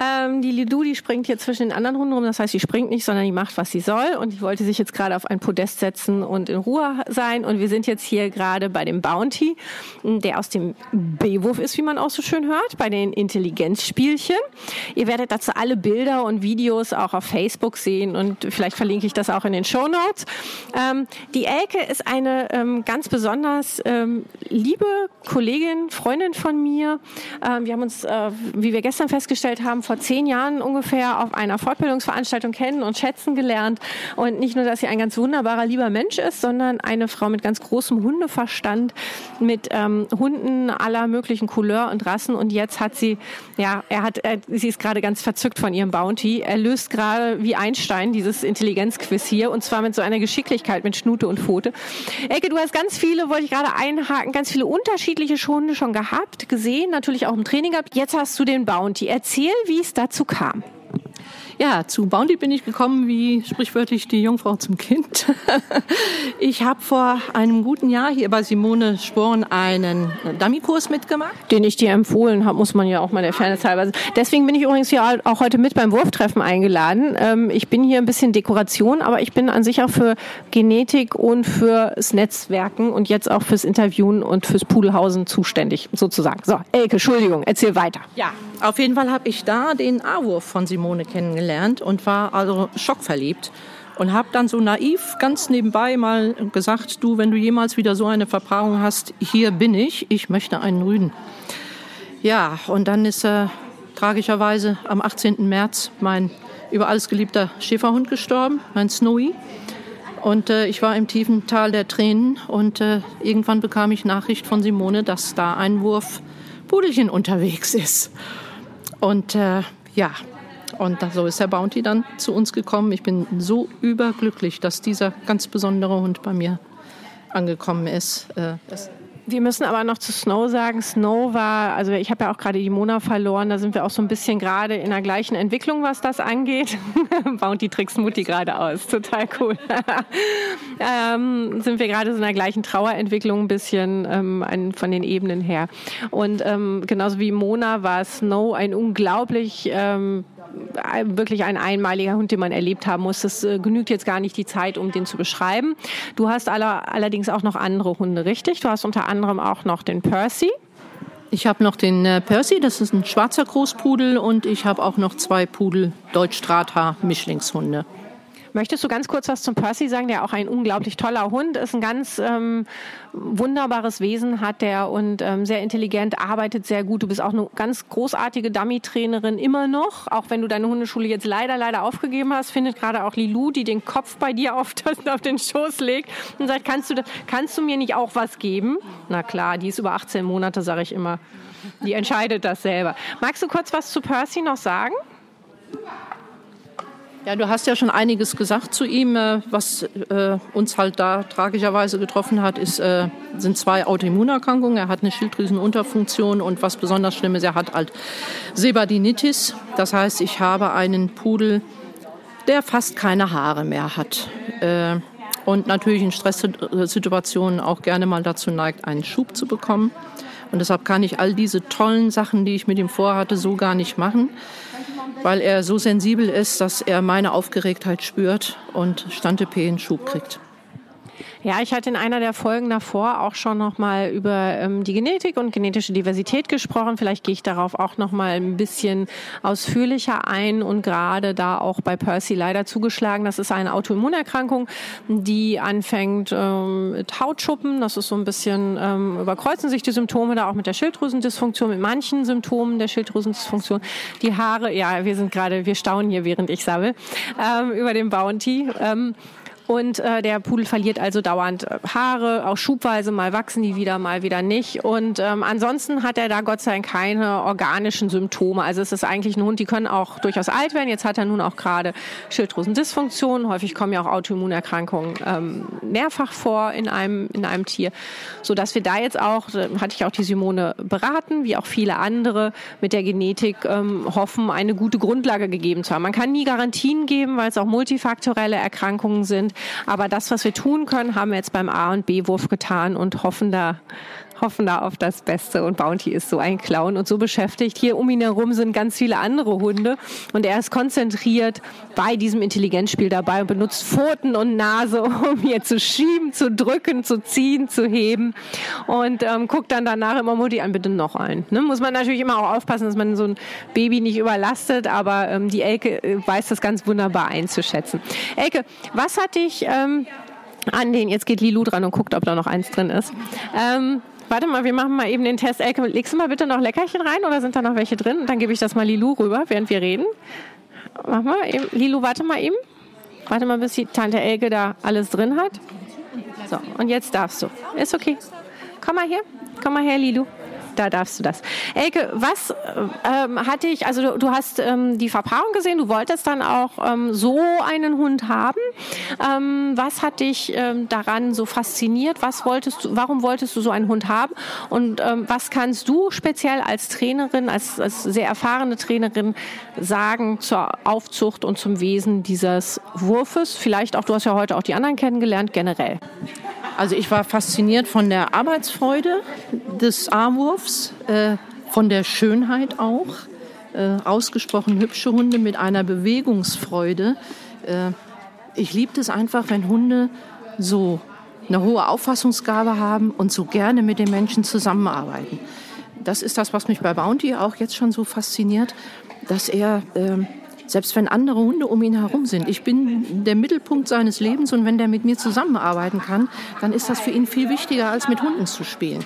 Ähm, die Lidu, die springt hier zwischen den anderen Hunden rum. Das heißt, sie springt nicht, sondern die macht, was sie soll. Und die wollte sich jetzt gerade auf ein Podest setzen und in Ruhe sein. Und wir sind jetzt hier gerade bei dem Bounty, der aus dem B-Wurf ist, wie man auch so schön hört, bei den Intelligenzspielchen. Ihr werdet dazu alle Bilder und Videos auch auf Facebook sehen und vielleicht verlinke ich das auch in den Show Notes. Ähm, die Elke ist eine ähm, ganz besonders ähm, liebe Kollegin, Freundin von mir. Ähm, wir haben uns, äh, wie wir gestern festgestellt haben, vor zehn Jahren ungefähr auf einer Fortbildungsveranstaltung kennen und schätzen gelernt. Und nicht nur, dass sie ein ganz wunderbarer, lieber Mensch ist, sondern eine Frau mit ganz großem Hundeverstand, mit ähm, Hunden aller möglichen Couleur und Rassen. Und jetzt hat sie, ja, er hat, er, sie ist gerade ganz verzückt von ihrem Bounty. Er löst gerade wie Einstein dieses Intelligenzquiz hier und zwar mit so einer Geschicklichkeit mit Schnute und Pfote. Ecke, du hast ganz viele, wollte ich gerade einhaken, ganz viele unterschiedliche Hunde schon gehabt, gesehen, natürlich auch im Training gehabt. Jetzt hast du den Bounty. Erzähl, wie wie es dazu kam. Ja, zu Bounty bin ich gekommen wie sprichwörtlich die Jungfrau zum Kind. ich habe vor einem guten Jahr hier bei Simone Sporn einen Dummy-Kurs mitgemacht. Den ich dir empfohlen habe, muss man ja auch mal der Fairness halber. Deswegen bin ich übrigens hier auch heute mit beim Wurftreffen eingeladen. Ähm, ich bin hier ein bisschen Dekoration, aber ich bin an sich auch für Genetik und fürs Netzwerken und jetzt auch fürs Interviewen und fürs Pudelhausen zuständig, sozusagen. So, Elke, Entschuldigung, erzähl weiter. Ja, auf jeden Fall habe ich da den A-Wurf von Simone kennengelernt und war also schockverliebt und habe dann so naiv ganz nebenbei mal gesagt, du, wenn du jemals wieder so eine Verpaarung hast, hier bin ich, ich möchte einen Rüden. Ja, und dann ist äh, tragischerweise am 18. März mein über alles geliebter Schäferhund gestorben, mein Snowy. Und äh, ich war im tiefen Tal der Tränen und äh, irgendwann bekam ich Nachricht von Simone, dass da ein Wurf Pudelchen unterwegs ist. Und äh, ja, und so ist der Bounty dann zu uns gekommen. Ich bin so überglücklich, dass dieser ganz besondere Hund bei mir angekommen ist. Äh, wir müssen aber noch zu Snow sagen, Snow war, also ich habe ja auch gerade die Mona verloren, da sind wir auch so ein bisschen gerade in der gleichen Entwicklung, was das angeht. Bounty Tricks Mutti gerade aus, total cool. ähm, sind wir gerade so in der gleichen Trauerentwicklung ein bisschen ähm, ein, von den Ebenen her. Und ähm, genauso wie Mona war Snow ein unglaublich ähm, wirklich ein einmaliger Hund, den man erlebt haben muss. Das äh, genügt jetzt gar nicht die Zeit, um den zu beschreiben. Du hast aller, allerdings auch noch andere Hunde, richtig? Du hast unter anderem auch noch den Percy. Ich habe noch den äh, Percy, das ist ein schwarzer Großpudel und ich habe auch noch zwei Pudel Deutsch-Drahthaar-Mischlingshunde. Möchtest du ganz kurz was zum Percy sagen, der auch ein unglaublich toller Hund ist, ein ganz ähm, wunderbares Wesen hat der und ähm, sehr intelligent, arbeitet sehr gut. Du bist auch eine ganz großartige Dummy-Trainerin immer noch, auch wenn du deine Hundeschule jetzt leider, leider aufgegeben hast, findet gerade auch Lilou, die den Kopf bei dir auf, das, auf den Schoß legt und sagt, kannst du, kannst du mir nicht auch was geben? Na klar, die ist über 18 Monate, sage ich immer. Die entscheidet das selber. Magst du kurz was zu Percy noch sagen? Ja, du hast ja schon einiges gesagt zu ihm. Äh, was äh, uns halt da tragischerweise getroffen hat, ist, äh, sind zwei Autoimmunerkrankungen. Er hat eine Schilddrüsenunterfunktion und was besonders schlimm ist, er hat halt Sebadinitis. Das heißt, ich habe einen Pudel, der fast keine Haare mehr hat. Äh, und natürlich in Stresssituationen auch gerne mal dazu neigt, einen Schub zu bekommen. Und deshalb kann ich all diese tollen Sachen, die ich mit ihm vorhatte, so gar nicht machen weil er so sensibel ist, dass er meine Aufgeregtheit spürt und Stante-P Schub kriegt. Ja, ich hatte in einer der Folgen davor auch schon nochmal über ähm, die Genetik und genetische Diversität gesprochen. Vielleicht gehe ich darauf auch nochmal ein bisschen ausführlicher ein und gerade da auch bei Percy leider zugeschlagen. Das ist eine Autoimmunerkrankung, die anfängt ähm, mit Hautschuppen. Das ist so ein bisschen, ähm, überkreuzen sich die Symptome da auch mit der Schilddrüsendysfunktion, mit manchen Symptomen der Schilddrüsendysfunktion. Die Haare, ja, wir sind gerade, wir staunen hier, während ich sammle, ähm, über den Bounty. Ähm, und äh, der Pudel verliert also dauernd äh, Haare, auch schubweise, mal wachsen die wieder, mal wieder nicht. Und ähm, ansonsten hat er da Gott sei Dank keine organischen Symptome. Also es ist eigentlich ein Hund, die können auch durchaus alt werden. Jetzt hat er nun auch gerade Schilddrüsendysfunktion. Häufig kommen ja auch Autoimmunerkrankungen ähm, mehrfach vor in einem, in einem Tier. So dass wir da jetzt auch, äh, hatte ich auch die Simone beraten, wie auch viele andere mit der Genetik ähm, hoffen, eine gute Grundlage gegeben zu haben. Man kann nie Garantien geben, weil es auch multifaktorelle Erkrankungen sind. Aber das, was wir tun können, haben wir jetzt beim A- und B-Wurf getan und hoffen da hoffen da auf das Beste. Und Bounty ist so ein Clown und so beschäftigt. Hier um ihn herum sind ganz viele andere Hunde und er ist konzentriert bei diesem Intelligenzspiel dabei und benutzt Pfoten und Nase, um hier zu schieben, zu drücken, zu ziehen, zu heben und ähm, guckt dann danach immer Mutti an, bitte noch ein. Ne? Muss man natürlich immer auch aufpassen, dass man so ein Baby nicht überlastet, aber ähm, die Elke äh, weiß das ganz wunderbar einzuschätzen. Elke, was hat dich ähm, an den, jetzt geht Lilu dran und guckt, ob da noch eins drin ist. Ähm, Warte mal, wir machen mal eben den Test. Elke, legst du mal bitte noch Leckerchen rein oder sind da noch welche drin? Dann gebe ich das mal Lilu rüber, während wir reden. Mach mal eben. Lilu, warte mal eben. Warte mal, bis die Tante Elke da alles drin hat. So, und jetzt darfst du. Ist okay. Komm mal hier. Komm mal her, Lilu da darfst du das. Elke, was ähm, hatte ich, also du, du hast ähm, die Verpaarung gesehen, du wolltest dann auch ähm, so einen Hund haben. Ähm, was hat dich ähm, daran so fasziniert? Was wolltest du, warum wolltest du so einen Hund haben? Und ähm, was kannst du speziell als Trainerin, als, als sehr erfahrene Trainerin sagen zur Aufzucht und zum Wesen dieses Wurfes? Vielleicht auch, du hast ja heute auch die anderen kennengelernt, generell. Also ich war fasziniert von der Arbeitsfreude des A-Wurfs, äh, von der Schönheit auch. Äh, ausgesprochen hübsche Hunde mit einer Bewegungsfreude. Äh, ich liebte es einfach, wenn Hunde so eine hohe Auffassungsgabe haben und so gerne mit den Menschen zusammenarbeiten. Das ist das, was mich bei Bounty auch jetzt schon so fasziniert, dass er ähm, selbst wenn andere Hunde um ihn herum sind. Ich bin der Mittelpunkt seines Lebens und wenn der mit mir zusammenarbeiten kann, dann ist das für ihn viel wichtiger, als mit Hunden zu spielen.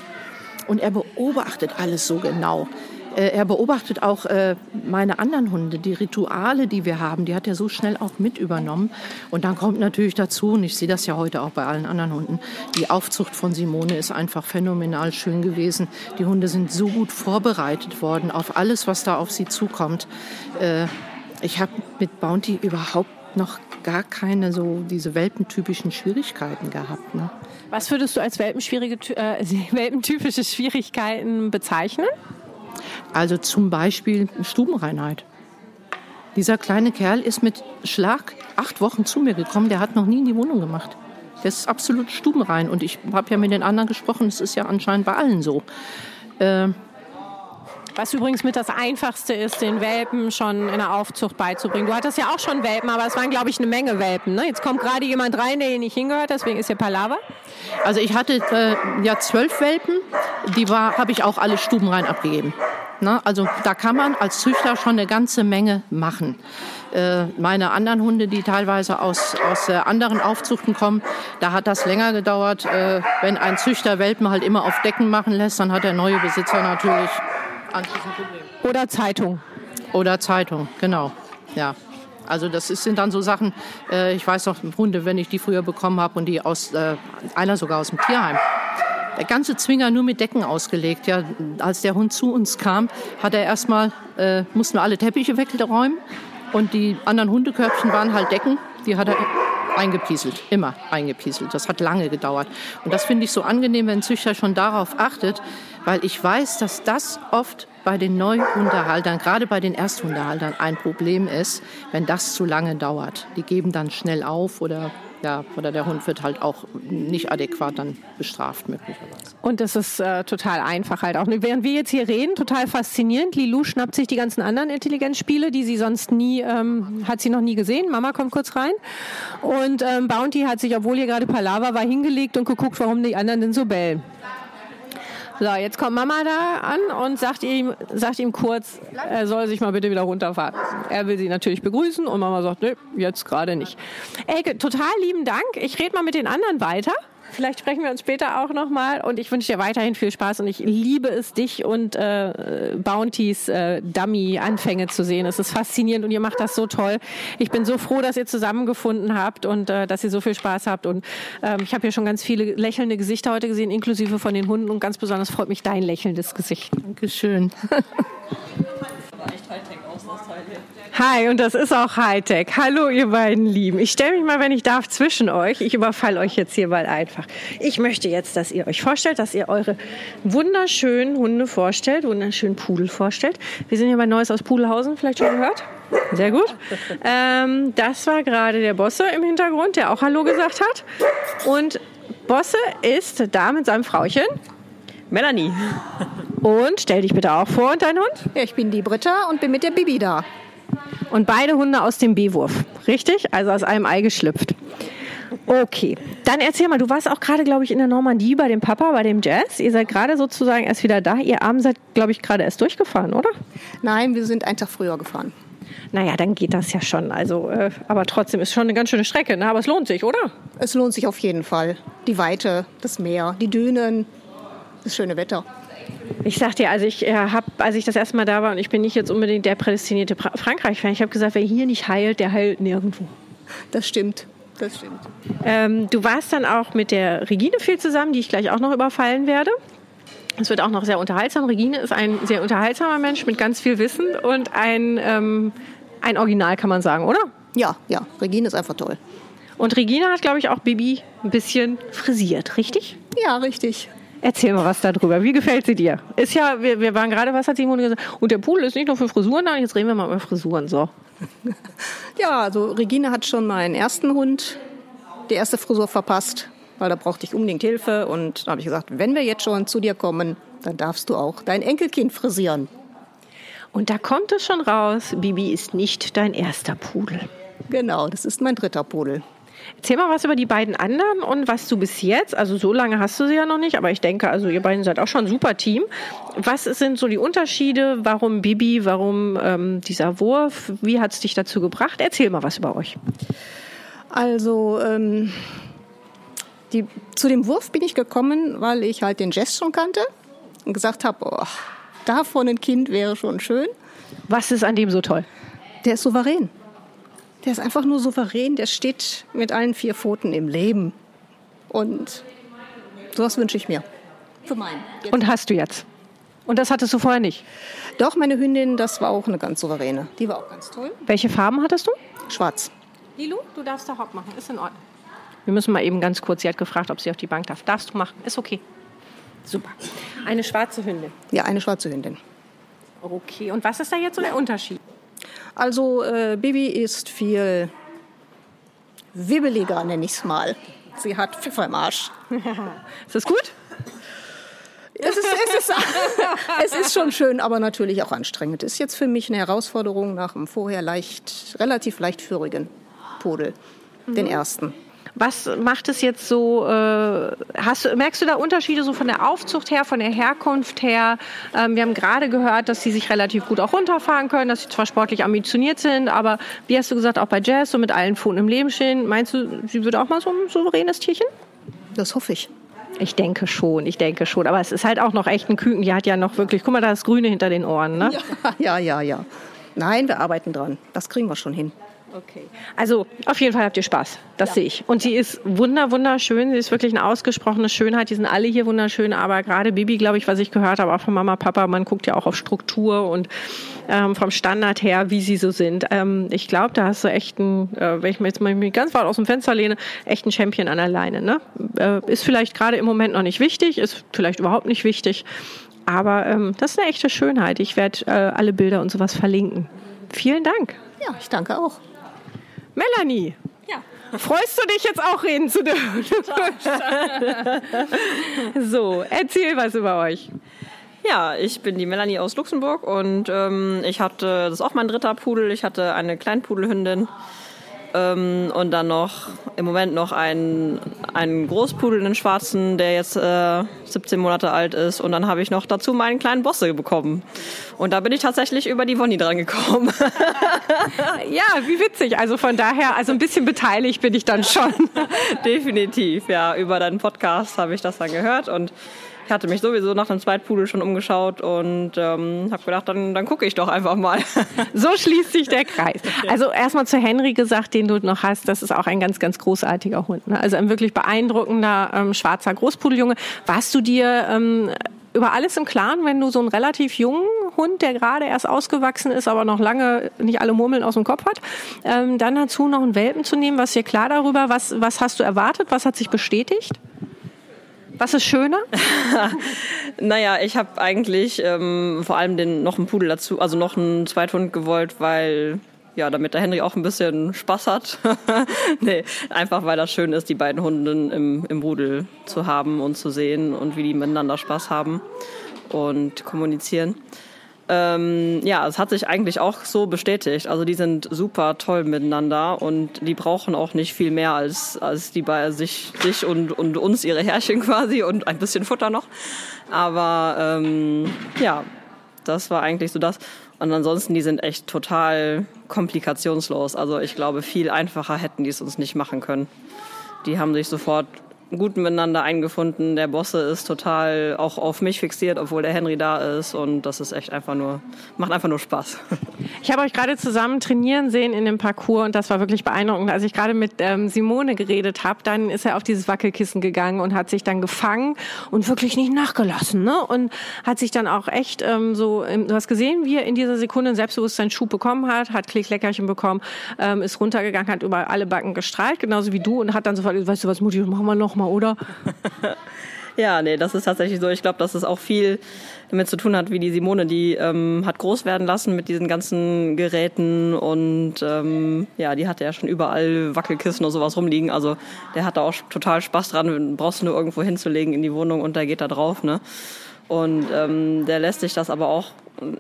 Und er beobachtet alles so genau. Äh, er beobachtet auch äh, meine anderen Hunde, die Rituale, die wir haben, die hat er so schnell auch mit übernommen. Und dann kommt natürlich dazu, und ich sehe das ja heute auch bei allen anderen Hunden, die Aufzucht von Simone ist einfach phänomenal schön gewesen. Die Hunde sind so gut vorbereitet worden auf alles, was da auf sie zukommt. Äh, ich habe mit Bounty überhaupt noch gar keine so diese welpentypischen Schwierigkeiten gehabt. Ne? Was würdest du als äh, welpentypische Schwierigkeiten bezeichnen? Also zum Beispiel Stubenreinheit. Dieser kleine Kerl ist mit Schlag acht Wochen zu mir gekommen. Der hat noch nie in die Wohnung gemacht. Der ist absolut stubenrein. Und ich habe ja mit den anderen gesprochen. Es ist ja anscheinend bei allen so. Äh, was übrigens mit das Einfachste ist, den Welpen schon in der Aufzucht beizubringen. Du hattest ja auch schon Welpen, aber es waren, glaube ich, eine Menge Welpen. Ne? Jetzt kommt gerade jemand rein, der hier nicht hingehört, deswegen ist hier Palaver. Also ich hatte äh, ja zwölf Welpen, die habe ich auch alle stubenrein abgegeben. Ne? Also da kann man als Züchter schon eine ganze Menge machen. Äh, meine anderen Hunde, die teilweise aus, aus äh, anderen Aufzuchten kommen, da hat das länger gedauert. Äh, wenn ein Züchter Welpen halt immer auf Decken machen lässt, dann hat der neue Besitzer natürlich oder Zeitung. Oder Zeitung, genau. Ja. Also das ist, sind dann so Sachen, äh, ich weiß noch, Hunde, wenn ich die früher bekommen habe und die aus, äh, einer sogar aus dem Tierheim. Der ganze Zwinger nur mit Decken ausgelegt. Ja, als der Hund zu uns kam, hat er erstmal, äh, mussten wir alle Teppiche wegräumen und die anderen Hundekörbchen waren halt Decken. Die hat er eingepieselt, immer eingepieselt. Das hat lange gedauert. Und das finde ich so angenehm, wenn ein Züchter schon darauf achtet, weil ich weiß, dass das oft bei den Neuhundehaltern, gerade bei den Ersthundehaltern, ein Problem ist, wenn das zu lange dauert. Die geben dann schnell auf oder ja, oder der Hund wird halt auch nicht adäquat dann bestraft möglicherweise. Und das ist äh, total einfach halt auch. Während wir jetzt hier reden, total faszinierend. Lilou schnappt sich die ganzen anderen Intelligenzspiele, die sie sonst nie, ähm, hat sie noch nie gesehen. Mama kommt kurz rein. Und ähm, Bounty hat sich, obwohl hier gerade Palaver war, hingelegt und geguckt, warum die anderen denn so bellen. So, jetzt kommt Mama da an und sagt ihm, sagt ihm kurz, er soll sich mal bitte wieder runterfahren. Er will sie natürlich begrüßen und Mama sagt, nee, jetzt gerade nicht. Elke, total lieben Dank. Ich rede mal mit den anderen weiter. Vielleicht sprechen wir uns später auch nochmal und ich wünsche dir weiterhin viel Spaß und ich liebe es, dich und äh, Bountys äh, Dummy-Anfänge zu sehen. Es ist faszinierend und ihr macht das so toll. Ich bin so froh, dass ihr zusammengefunden habt und äh, dass ihr so viel Spaß habt und ähm, ich habe hier schon ganz viele lächelnde Gesichter heute gesehen, inklusive von den Hunden und ganz besonders freut mich dein lächelndes Gesicht. Dankeschön. Hi, und das ist auch Hightech. Hallo, ihr beiden Lieben. Ich stelle mich mal, wenn ich darf, zwischen euch. Ich überfalle euch jetzt hier mal einfach. Ich möchte jetzt, dass ihr euch vorstellt, dass ihr eure wunderschönen Hunde vorstellt, wunderschönen Pudel vorstellt. Wir sind hier bei Neues aus Pudelhausen, vielleicht schon gehört. Sehr gut. Ähm, das war gerade der Bosse im Hintergrund, der auch Hallo gesagt hat. Und Bosse ist da mit seinem Frauchen Melanie. Und stell dich bitte auch vor und dein Hund. Ja, ich bin die Britta und bin mit der Bibi da. Und beide Hunde aus dem B-Wurf, richtig? Also aus einem Ei geschlüpft. Okay, dann erzähl mal, du warst auch gerade, glaube ich, in der Normandie bei dem Papa, bei dem Jazz. Ihr seid gerade sozusagen erst wieder da. Ihr Abend seid, glaube ich, gerade erst durchgefahren, oder? Nein, wir sind einen Tag früher gefahren. Naja, dann geht das ja schon. Also, äh, aber trotzdem ist schon eine ganz schöne Strecke, ne? aber es lohnt sich, oder? Es lohnt sich auf jeden Fall. Die Weite, das Meer, die Dünen, das schöne Wetter. Ich sag dir, also ich äh, habe, als ich das erste Mal da war, und ich bin nicht jetzt unbedingt der prädestinierte Frankreich-Fan, ich habe gesagt, wer hier nicht heilt, der heilt nirgendwo. Das stimmt. Das stimmt. Ähm, du warst dann auch mit der Regine viel zusammen, die ich gleich auch noch überfallen werde. Es wird auch noch sehr unterhaltsam. Regine ist ein sehr unterhaltsamer Mensch mit ganz viel Wissen und ein, ähm, ein Original, kann man sagen, oder? Ja, ja. Regine ist einfach toll. Und Regine hat, glaube ich, auch Bibi ein bisschen frisiert, richtig? Ja, richtig. Erzähl mal was darüber. Wie gefällt sie dir? Ist ja, wir, wir waren gerade, was hat Simone gesagt? Und der Pool ist nicht nur für Frisuren da, jetzt reden wir mal über Frisuren. So. Ja, also Regine hat schon meinen ersten Hund die erste Frisur verpasst, weil da brauchte ich unbedingt Hilfe. Und da habe ich gesagt, wenn wir jetzt schon zu dir kommen, dann darfst du auch dein Enkelkind frisieren. Und da kommt es schon raus, Bibi ist nicht dein erster Pudel. Genau, das ist mein dritter Pudel. Erzähl mal was über die beiden anderen und was du bis jetzt, also so lange hast du sie ja noch nicht, aber ich denke, also ihr beiden seid auch schon ein super Team. Was sind so die Unterschiede? Warum Bibi? Warum ähm, dieser Wurf? Wie hat es dich dazu gebracht? Erzähl mal was über euch. Also ähm, die, zu dem Wurf bin ich gekommen, weil ich halt den Jazz schon kannte und gesagt habe, oh, davon ein Kind wäre schon schön. Was ist an dem so toll? Der ist souverän. Der ist einfach nur souverän, der steht mit allen vier Pfoten im Leben. Und sowas wünsche ich mir. Für meinen. Jetzt. Und hast du jetzt? Und das hattest du vorher nicht? Doch, meine Hündin, das war auch eine ganz souveräne. Die war auch ganz toll. Welche Farben hattest du? Schwarz. Lilu, du darfst da Hock machen. Ist in Ordnung. Wir müssen mal eben ganz kurz, sie hat gefragt, ob sie auf die Bank darf. Darfst du machen, ist okay. Super. Eine schwarze Hündin. Ja, eine schwarze Hündin. Okay, und was ist da jetzt so der Unterschied? Also äh, Bibi ist viel wibbeliger, nenne ich es mal. Sie hat Pfeffer im Arsch. ist das gut? Es ist, es, ist, es ist schon schön, aber natürlich auch anstrengend. Ist jetzt für mich eine Herausforderung nach dem vorher leicht, relativ leichtführigen Pudel, mhm. den ersten. Was macht es jetzt so? Äh, hast, merkst du da Unterschiede so von der Aufzucht her, von der Herkunft her? Ähm, wir haben gerade gehört, dass sie sich relativ gut auch runterfahren können, dass sie zwar sportlich ambitioniert sind, aber wie hast du gesagt, auch bei Jazz so mit allen Pfoten im Leben stehen. Meinst du, sie wird auch mal so ein souveränes Tierchen? Das hoffe ich. Ich denke schon, ich denke schon. Aber es ist halt auch noch echt ein Küken. Die hat ja noch wirklich, guck mal, da ist Grüne hinter den Ohren, ne? Ja, ja, ja, ja. Nein, wir arbeiten dran. Das kriegen wir schon hin. Okay. Also auf jeden Fall habt ihr Spaß. Das ja. sehe ich. Und sie ist wunder, wunderschön. Sie ist wirklich eine ausgesprochene Schönheit. Die sind alle hier wunderschön. Aber gerade Bibi, glaube ich, was ich gehört habe, auch von Mama, Papa, man guckt ja auch auf Struktur und ähm, vom Standard her, wie sie so sind. Ähm, ich glaube, da hast du echt ein, äh, wenn ich mir jetzt mal ganz weit aus dem Fenster lehne, echt ein Champion an der Leine. Ne? Äh, ist vielleicht gerade im Moment noch nicht wichtig, ist vielleicht überhaupt nicht wichtig. Aber ähm, das ist eine echte Schönheit. Ich werde äh, alle Bilder und sowas verlinken. Vielen Dank. Ja, ich danke auch. Melanie. Ja. Freust du dich jetzt auch reden zu dürfen? so, erzähl was über euch. Ja, ich bin die Melanie aus Luxemburg und ähm, ich hatte, das ist auch mein dritter Pudel, ich hatte eine Kleinpudelhündin ähm, und dann noch im Moment noch einen, einen Großpudel, einen schwarzen, der jetzt äh, 17 Monate alt ist. Und dann habe ich noch dazu meinen kleinen Bosse bekommen. Und da bin ich tatsächlich über die Wonny dran gekommen. ja, wie witzig. Also von daher, also ein bisschen beteiligt bin ich dann schon. Definitiv, ja. Über deinen Podcast habe ich das dann gehört und hatte mich sowieso nach dem Zweitpudel schon umgeschaut und ähm, habe gedacht, dann, dann gucke ich doch einfach mal. so schließt sich der Kreis. Also erstmal zu Henry gesagt, den du noch hast, das ist auch ein ganz, ganz großartiger Hund. Ne? Also ein wirklich beeindruckender ähm, schwarzer Großpudeljunge. Warst du dir ähm, über alles im Klaren, wenn du so einen relativ jungen Hund, der gerade erst ausgewachsen ist, aber noch lange nicht alle Murmeln aus dem Kopf hat, ähm, dann dazu noch einen Welpen zu nehmen, was dir klar darüber, was, was hast du erwartet, was hat sich bestätigt? Was ist schöner? naja, ich habe eigentlich ähm, vor allem den, noch einen Pudel dazu, also noch einen Zweithund gewollt, weil ja, damit der Henry auch ein bisschen Spaß hat. nee, einfach weil das schön ist, die beiden Hunde im, im Rudel zu haben und zu sehen und wie die miteinander Spaß haben und kommunizieren. Ähm, ja, es hat sich eigentlich auch so bestätigt. Also die sind super toll miteinander und die brauchen auch nicht viel mehr als, als die bei sich, sich und, und uns ihre Herrchen quasi und ein bisschen Futter noch. Aber ähm, ja, das war eigentlich so das. Und ansonsten, die sind echt total komplikationslos. Also ich glaube, viel einfacher hätten die es uns nicht machen können. Die haben sich sofort gut miteinander eingefunden. Der Bosse ist total auch auf mich fixiert, obwohl der Henry da ist. Und das ist echt einfach nur, macht einfach nur Spaß. Ich habe euch gerade zusammen trainieren sehen in dem Parcours und das war wirklich beeindruckend. Als ich gerade mit ähm, Simone geredet habe, dann ist er auf dieses Wackelkissen gegangen und hat sich dann gefangen und wirklich nicht nachgelassen. Ne? Und hat sich dann auch echt ähm, so, du hast gesehen, wie er in dieser Sekunde einen Selbstbewusstseinsschub bekommen hat, hat Klickleckerchen bekommen, ähm, ist runtergegangen, hat über alle Backen gestrahlt, genauso wie du und hat dann sofort, weißt du was, Mutti, machen wir noch mal, oder? ja, nee, das ist tatsächlich so. Ich glaube, dass es auch viel damit zu tun hat, wie die Simone, die ähm, hat groß werden lassen mit diesen ganzen Geräten und ähm, ja, die hatte ja schon überall Wackelkissen und sowas rumliegen. Also der hat da auch total Spaß dran. Brauchst du nur irgendwo hinzulegen in die Wohnung und da geht da drauf, ne? Und ähm, der lässt sich das aber auch,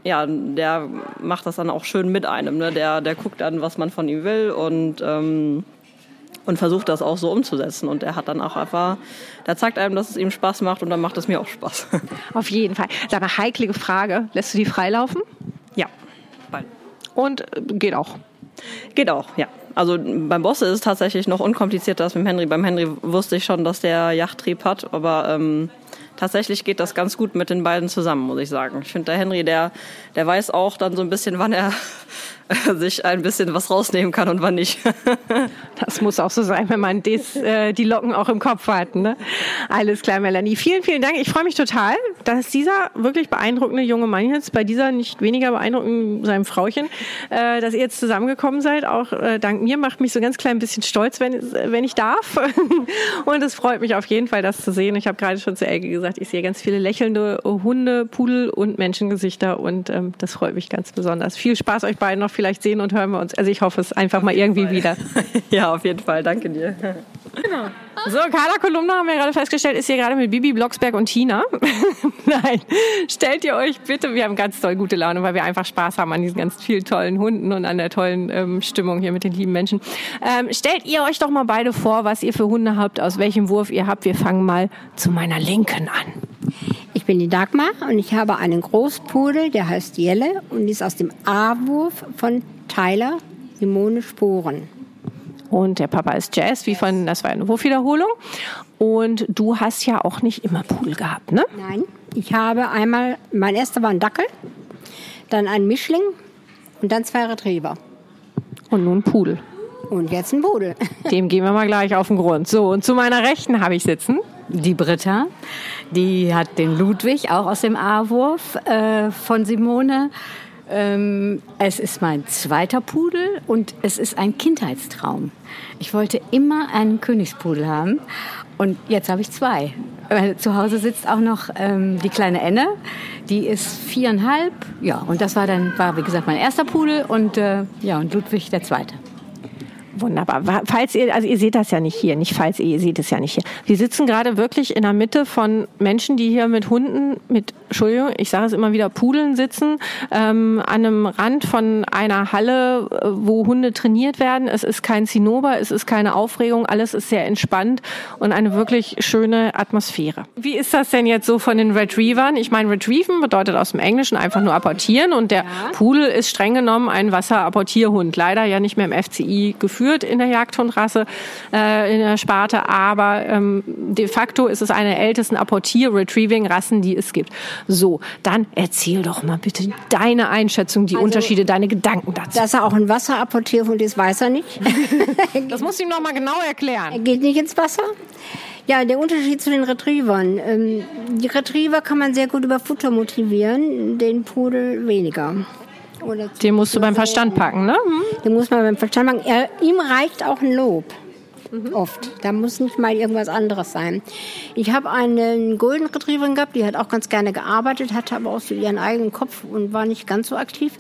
ja, der macht das dann auch schön mit einem. Ne? Der, der guckt dann, was man von ihm will und ähm, und versucht das auch so umzusetzen. Und er hat dann auch einfach, der zeigt einem, dass es ihm Spaß macht und dann macht es mir auch Spaß. Auf jeden Fall. Sag mal, heiklige Frage. Lässt du die freilaufen? Ja, bald. Und äh, geht auch? Geht auch, ja. Also beim Boss ist es tatsächlich noch unkomplizierter als beim Henry. Beim Henry wusste ich schon, dass der Yachttrieb hat, aber ähm, tatsächlich geht das ganz gut mit den beiden zusammen, muss ich sagen. Ich finde, der Henry, der, der weiß auch dann so ein bisschen, wann er sich ein bisschen was rausnehmen kann und wann nicht. das muss auch so sein, wenn man des, äh, die Locken auch im Kopf hat. Ne? Alles klar, Melanie. Vielen, vielen Dank. Ich freue mich total, dass dieser wirklich beeindruckende junge Mann jetzt bei dieser nicht weniger beeindruckenden seinem Frauchen, äh, dass ihr jetzt zusammengekommen seid, auch äh, dank mir, macht mich so ganz klein bisschen stolz, wenn, wenn ich darf. und es freut mich auf jeden Fall, das zu sehen. Ich habe gerade schon zu Elke gesagt, ich sehe ganz viele lächelnde Hunde, Pudel und Menschengesichter und ähm, das freut mich ganz besonders. Viel Spaß euch beiden noch vielleicht sehen und hören wir uns. Also ich hoffe es einfach mal irgendwie Fall. wieder. ja, auf jeden Fall. Danke dir. Genau. So, Carla Kolumna haben wir gerade festgestellt, ist hier gerade mit Bibi Blocksberg und Tina. Nein, stellt ihr euch bitte, wir haben ganz toll gute Laune, weil wir einfach Spaß haben an diesen ganz vielen tollen Hunden und an der tollen ähm, Stimmung hier mit den lieben Menschen. Ähm, stellt ihr euch doch mal beide vor, was ihr für Hunde habt, aus welchem Wurf ihr habt. Wir fangen mal zu meiner Linken an. Ich bin die Dagmar und ich habe einen Großpudel, der heißt Jelle und ist aus dem A-Wurf von Tyler Simone Sporen. Und der Papa ist Jazz, wie von, das war eine Wurfwiederholung. Und du hast ja auch nicht immer Pudel gehabt, ne? Nein, ich habe einmal, mein erster war ein Dackel, dann ein Mischling und dann zwei Retriever. Und nun Pudel. Und jetzt ein Pudel. Dem gehen wir mal gleich auf den Grund. So, und zu meiner Rechten habe ich sitzen. Die Britta, die hat den Ludwig, auch aus dem A-Wurf äh, von Simone. Ähm, es ist mein zweiter Pudel und es ist ein Kindheitstraum. Ich wollte immer einen Königspudel haben und jetzt habe ich zwei. Zu Hause sitzt auch noch ähm, die kleine Enne, die ist viereinhalb. Ja, und das war dann, war wie gesagt mein erster Pudel und äh, ja und Ludwig der zweite. Wunderbar. Falls ihr, also ihr seht das ja nicht hier, nicht falls ihr, ihr seht es ja nicht hier. Wir sitzen gerade wirklich in der Mitte von Menschen, die hier mit Hunden, mit, Entschuldigung, ich sage es immer wieder, Pudeln sitzen, ähm, an einem Rand von einer Halle, äh, wo Hunde trainiert werden. Es ist kein Zinnober, es ist keine Aufregung, alles ist sehr entspannt und eine wirklich schöne Atmosphäre. Wie ist das denn jetzt so von den Retrievern? Ich meine, Retrieven bedeutet aus dem Englischen einfach nur apportieren und der ja. Pudel ist streng genommen ein Wasserapportierhund. Leider ja nicht mehr im FCI geführt geführt in der Jagdhundrasse, äh, in der Sparte, aber ähm, de facto ist es eine der ältesten Apportier-Retrieving-Rassen, die es gibt. So, dann erzähl doch mal bitte deine Einschätzung, die also, Unterschiede, deine Gedanken dazu. Dass er auch ein Wasserapportierhund ist, weiß er nicht. das muss ihm noch mal genau erklären. Er geht nicht ins Wasser. Ja, der Unterschied zu den Retrievern. Ähm, die Retriever kann man sehr gut über Futter motivieren, den Pudel weniger. Den musst du beim Verstand packen, ne? Hm? Den muss man beim Verstand packen. Er, ihm reicht auch ein Lob. Oft. Da muss nicht mal irgendwas anderes sein. Ich habe einen Golden Retriever gehabt, die hat auch ganz gerne gearbeitet, hatte aber auch so ihren eigenen Kopf und war nicht ganz so aktiv.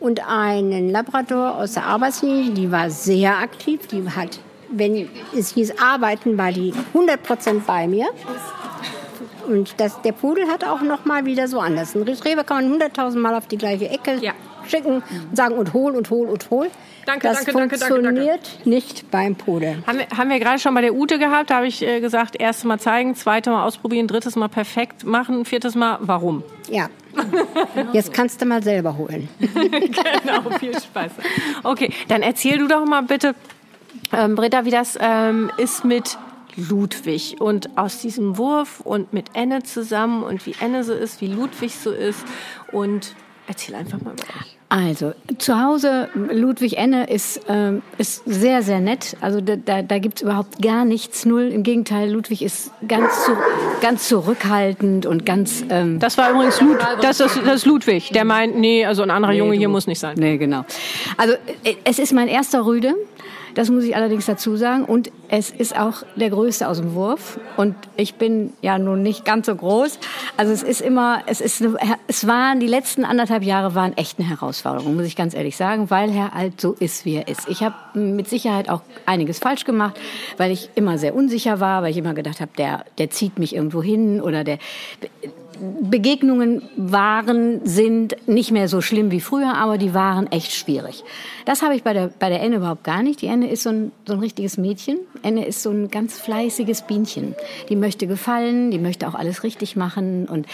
Und einen Labrador aus der Arbeitslinie, die war sehr aktiv. Die hat, wenn es hieß arbeiten, war die 100% bei mir. Und das, der Pudel hat auch noch mal wieder so anders. Ein Retriever kann man 100.000 Mal auf die gleiche Ecke Ja. schicken und sagen und hol und hol und hol. Danke, das danke, danke, danke, funktioniert nicht beim Pudel. Haben wir, haben wir gerade schon bei der Ute gehabt, da habe ich äh, gesagt, erstes Mal zeigen, zweites Mal ausprobieren, drittes Mal perfekt machen, viertes Mal warum? Ja. Jetzt kannst du mal selber holen. genau, viel Spaß. Okay, dann erzähl du doch mal bitte, ähm, Britta, wie das ähm, ist mit Ludwig und aus diesem Wurf und mit Enne zusammen und wie Enne so ist, wie Ludwig so ist und erzähl einfach mal über euch. Also, zu Hause, Ludwig Enne ist, ähm, ist sehr, sehr nett. Also, da, da, da gibt's überhaupt gar nichts, null. Im Gegenteil, Ludwig ist ganz, zu, ganz zurückhaltend und ganz. Ähm, Das war übrigens Lud, das, ist, das ist Ludwig, der meint, nee, also ein anderer Junge hier muss nicht sein. Nee, genau. Also, äh, es ist mein erster Rüde. Das muss ich allerdings dazu sagen. Und es ist auch der größte aus dem Wurf. Und ich bin ja nun nicht ganz so groß. Also es ist immer, es ist, eine, es waren, die letzten anderthalb Jahre waren echt eine Herausforderung, muss ich ganz ehrlich sagen, weil er halt so ist, wie er ist. Ich habe mit Sicherheit auch einiges falsch gemacht, weil ich immer sehr unsicher war, weil ich immer gedacht habe, der, der zieht mich irgendwo hin oder der, Begegnungen waren, sind nicht mehr so schlimm wie früher, aber die waren echt schwierig. Das habe ich bei der, bei der Enne überhaupt gar nicht. Die Enne ist so ein, so ein richtiges Mädchen. Enne ist so ein ganz fleißiges Bienchen. Die möchte gefallen, die möchte auch alles richtig machen. Und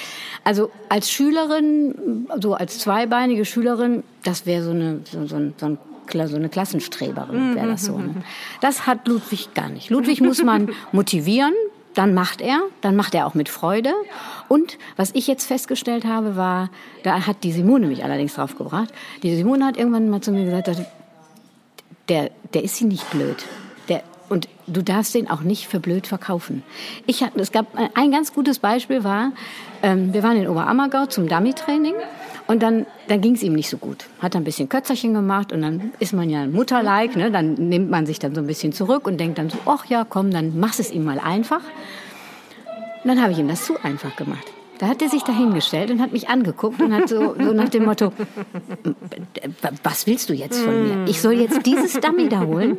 also als Schülerin, so als zweibeinige Schülerin, das wäre so eine, so, so, ein, so ein so eine Klassenstreberin wäre das so. Ne? Das hat Ludwig gar nicht. Ludwig muss man motivieren, dann macht er, dann macht er auch mit Freude. Und was ich jetzt festgestellt habe, war, da hat die Simone mich allerdings drauf gebracht. Die Simone hat irgendwann mal zu mir gesagt, der, der ist sie nicht blöd. Der, und du darfst den auch nicht für blöd verkaufen. Ich hab, es gab ein ganz gutes Beispiel war, ähm, wir waren in Oberammergau zum Dummy-Training und dann, dann ging es ihm nicht so gut. Hat ein bisschen Kötzerchen gemacht und dann ist man ja Mutterlike, ne? dann nimmt man sich dann so ein bisschen zurück und denkt dann so, ach ja, komm, dann machst es ihm mal einfach. Und dann habe ich ihm das zu einfach gemacht. Da hat er sich dahingestellt und hat mich angeguckt und hat so, so nach dem Motto, was willst du jetzt von mir? Ich soll jetzt dieses Dummy da holen?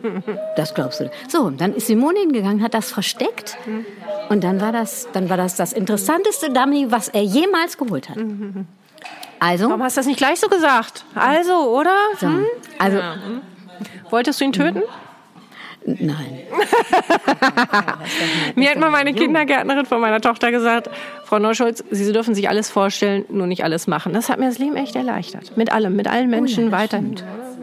Das glaubst du. So, dann ist Simone hingegangen, hat das versteckt und dann war das, dann war das das interessanteste Dummy, was er jemals geholt hat. Also, Warum hast du das nicht gleich so gesagt? Also, oder? so, Hm? also Ja. Wolltest du ihn töten? nein. Mir hat mal meine Kindergärtnerin von meiner Tochter gesagt, Frau Neuschulz, Sie dürfen sich alles vorstellen, nur nicht alles machen. Das hat mir das Leben echt erleichtert. Mit allem, mit allen Menschen weiterhin.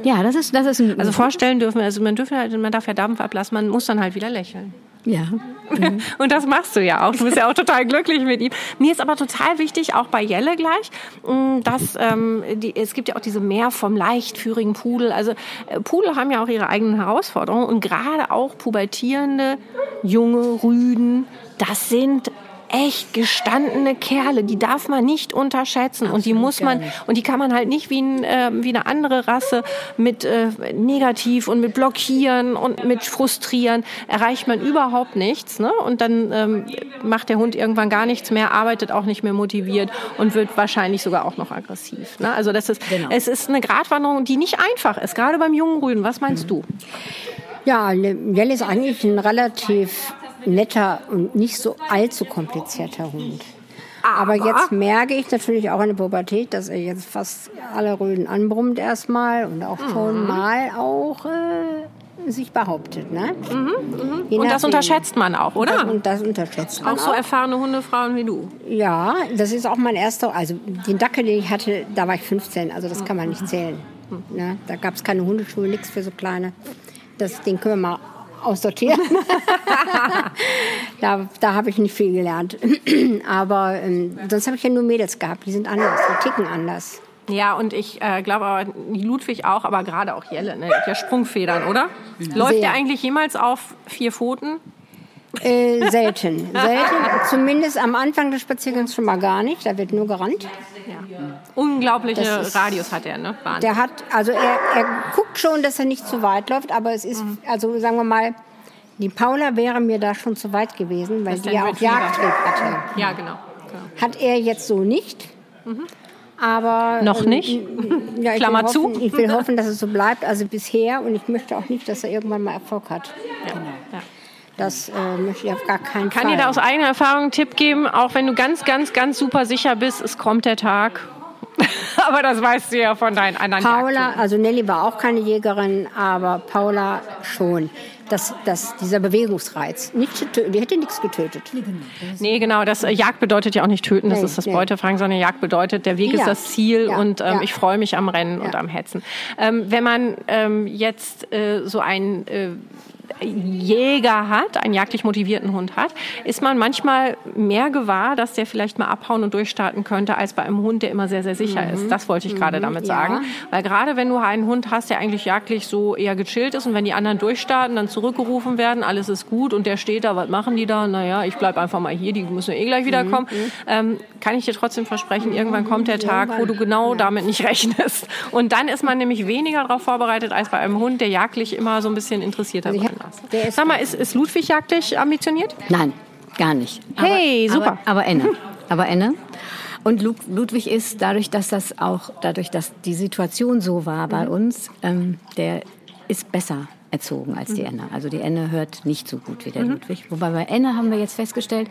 Ja, das ist, das ist ein, Also vorstellen dürfen wir, also man, dürfen halt, man darf ja Dampf ablassen, man muss dann halt wieder lächeln. ja. Und das machst du ja auch. Du bist ja auch total glücklich mit ihm. Mir ist aber total wichtig, auch bei Jelle gleich, mh, dass ähm, die, es gibt ja auch diese mehr vom leichtführigen Pudel. Also äh, Pudel haben ja auch ihre eigenen Herausforderungen und gerade auch pubertierende junge Rüden, das sind echt gestandene Kerle, die darf man nicht unterschätzen und die muss man und die kann man halt nicht wie, ein, äh, wie eine andere Rasse mit äh, negativ und mit blockieren und mit frustrieren erreicht man überhaupt nichts ne? und dann ähm, macht der Hund irgendwann gar nichts mehr, arbeitet auch nicht mehr motiviert und wird wahrscheinlich sogar auch noch aggressiv. Ne? Also das ist es ist eine Gratwanderung, die nicht einfach ist, gerade beim jungen Rüden. Was meinst du? Ja, Jell ist eigentlich ein relativ netter und nicht so allzu komplizierter Hund. Aber, jetzt merke ich natürlich auch in der Pubertät, dass er jetzt fast alle Röden anbrummt erstmal und auch schon mal auch äh, sich behauptet. Ne? Je Und das unterschätzt man auch, oder? Und das unterschätzt man Auch so erfahrene Hundefrauen wie du. Ja, das ist auch mein erster, also den Dackel, den ich hatte, da war ich 15, also das kann man nicht zählen. Ne? Da gab es keine Hundeschule, nichts für so kleine. Das, den können wir mal aussortieren. da da habe ich nicht viel gelernt. Aber ähm, sonst habe ich ja nur Mädels gehabt, die sind anders, die ticken anders. Ja, und ich äh, glaube aber Ludwig auch, aber gerade auch Jelle, ne? Der Sprungfedern, oder? Läuft Sehr. der eigentlich jemals auf vier Pfoten? Äh, selten, selten. Zumindest am Anfang des Spaziergangs schon mal gar nicht. Da wird nur gerannt. Unglaubliche Das ist- Radius hat er, ne? Wahnsinn. Der hat, also er, er guckt schon, dass er nicht zu weit läuft, aber es ist, also sagen wir mal, Die Paula wäre mir da schon zu weit gewesen, weil Das die ja auch. Jagdtrieb hatte. Ja, genau. Hat er jetzt so nicht. Aber Noch ähm, nicht? Ja, ich Klammer will zu. hoffen, Ich will hoffen, dass es so bleibt, also bisher. Und ich möchte auch nicht, dass er irgendwann mal Erfolg hat. Das äh, möchte ich auf gar keinen Kann Fall. dir da aus eigener Erfahrung einen Tipp geben, auch wenn du ganz, ganz, ganz super sicher bist, es kommt der Tag. Aber das weißt du ja von deinen anderen Paula, also Nelly war auch keine Jägerin, aber Paula schon. Das, das, dieser Bewegungsreiz. Nicht die hätte nichts getötet. Nee, genau. Das äh, Jagd bedeutet ja auch nicht töten, das Nee, ist das nee. Beutefangen, sondern Jagd bedeutet, der Weg ist das Ziel Ja, und ähm, ja. ich freue mich am Rennen und am Hetzen. Ähm, wenn man ähm, jetzt äh, so einen äh, Jäger hat, einen jagdlich motivierten Hund hat, ist man manchmal mehr gewahr, dass der vielleicht mal abhauen und durchstarten könnte, als bei einem Hund, der immer sehr, sehr sicher ist. Das wollte ich gerade damit Mhm. ja. sagen. Weil gerade wenn du einen Hund hast, der eigentlich jagdlich so eher gechillt ist und wenn die anderen durchstarten, dann zurückgerufen werden, alles ist gut und der steht da, was machen die da? Naja, ich bleib einfach mal hier, die müssen eh gleich wiederkommen. Ähm, kann ich dir trotzdem versprechen, irgendwann kommt der Tag, wo du genau damit nicht rechnest. Und dann ist man nämlich weniger darauf vorbereitet als bei einem Hund, der jagdlich immer so ein bisschen interessierter Also der ist- Sag mal, ist, ist Ludwig jagdlich ambitioniert? Nein, gar nicht. Hey, aber, super. Aber, aber Enne. Aber Enne. Und Lud Ludwig ist dadurch, dass das auch, dadurch, dass die Situation so war bei uns, ähm, der ist besser erzogen als die Enne. Also die Enne hört nicht so gut wie der Ludwig. Wobei bei Enne haben wir jetzt festgestellt,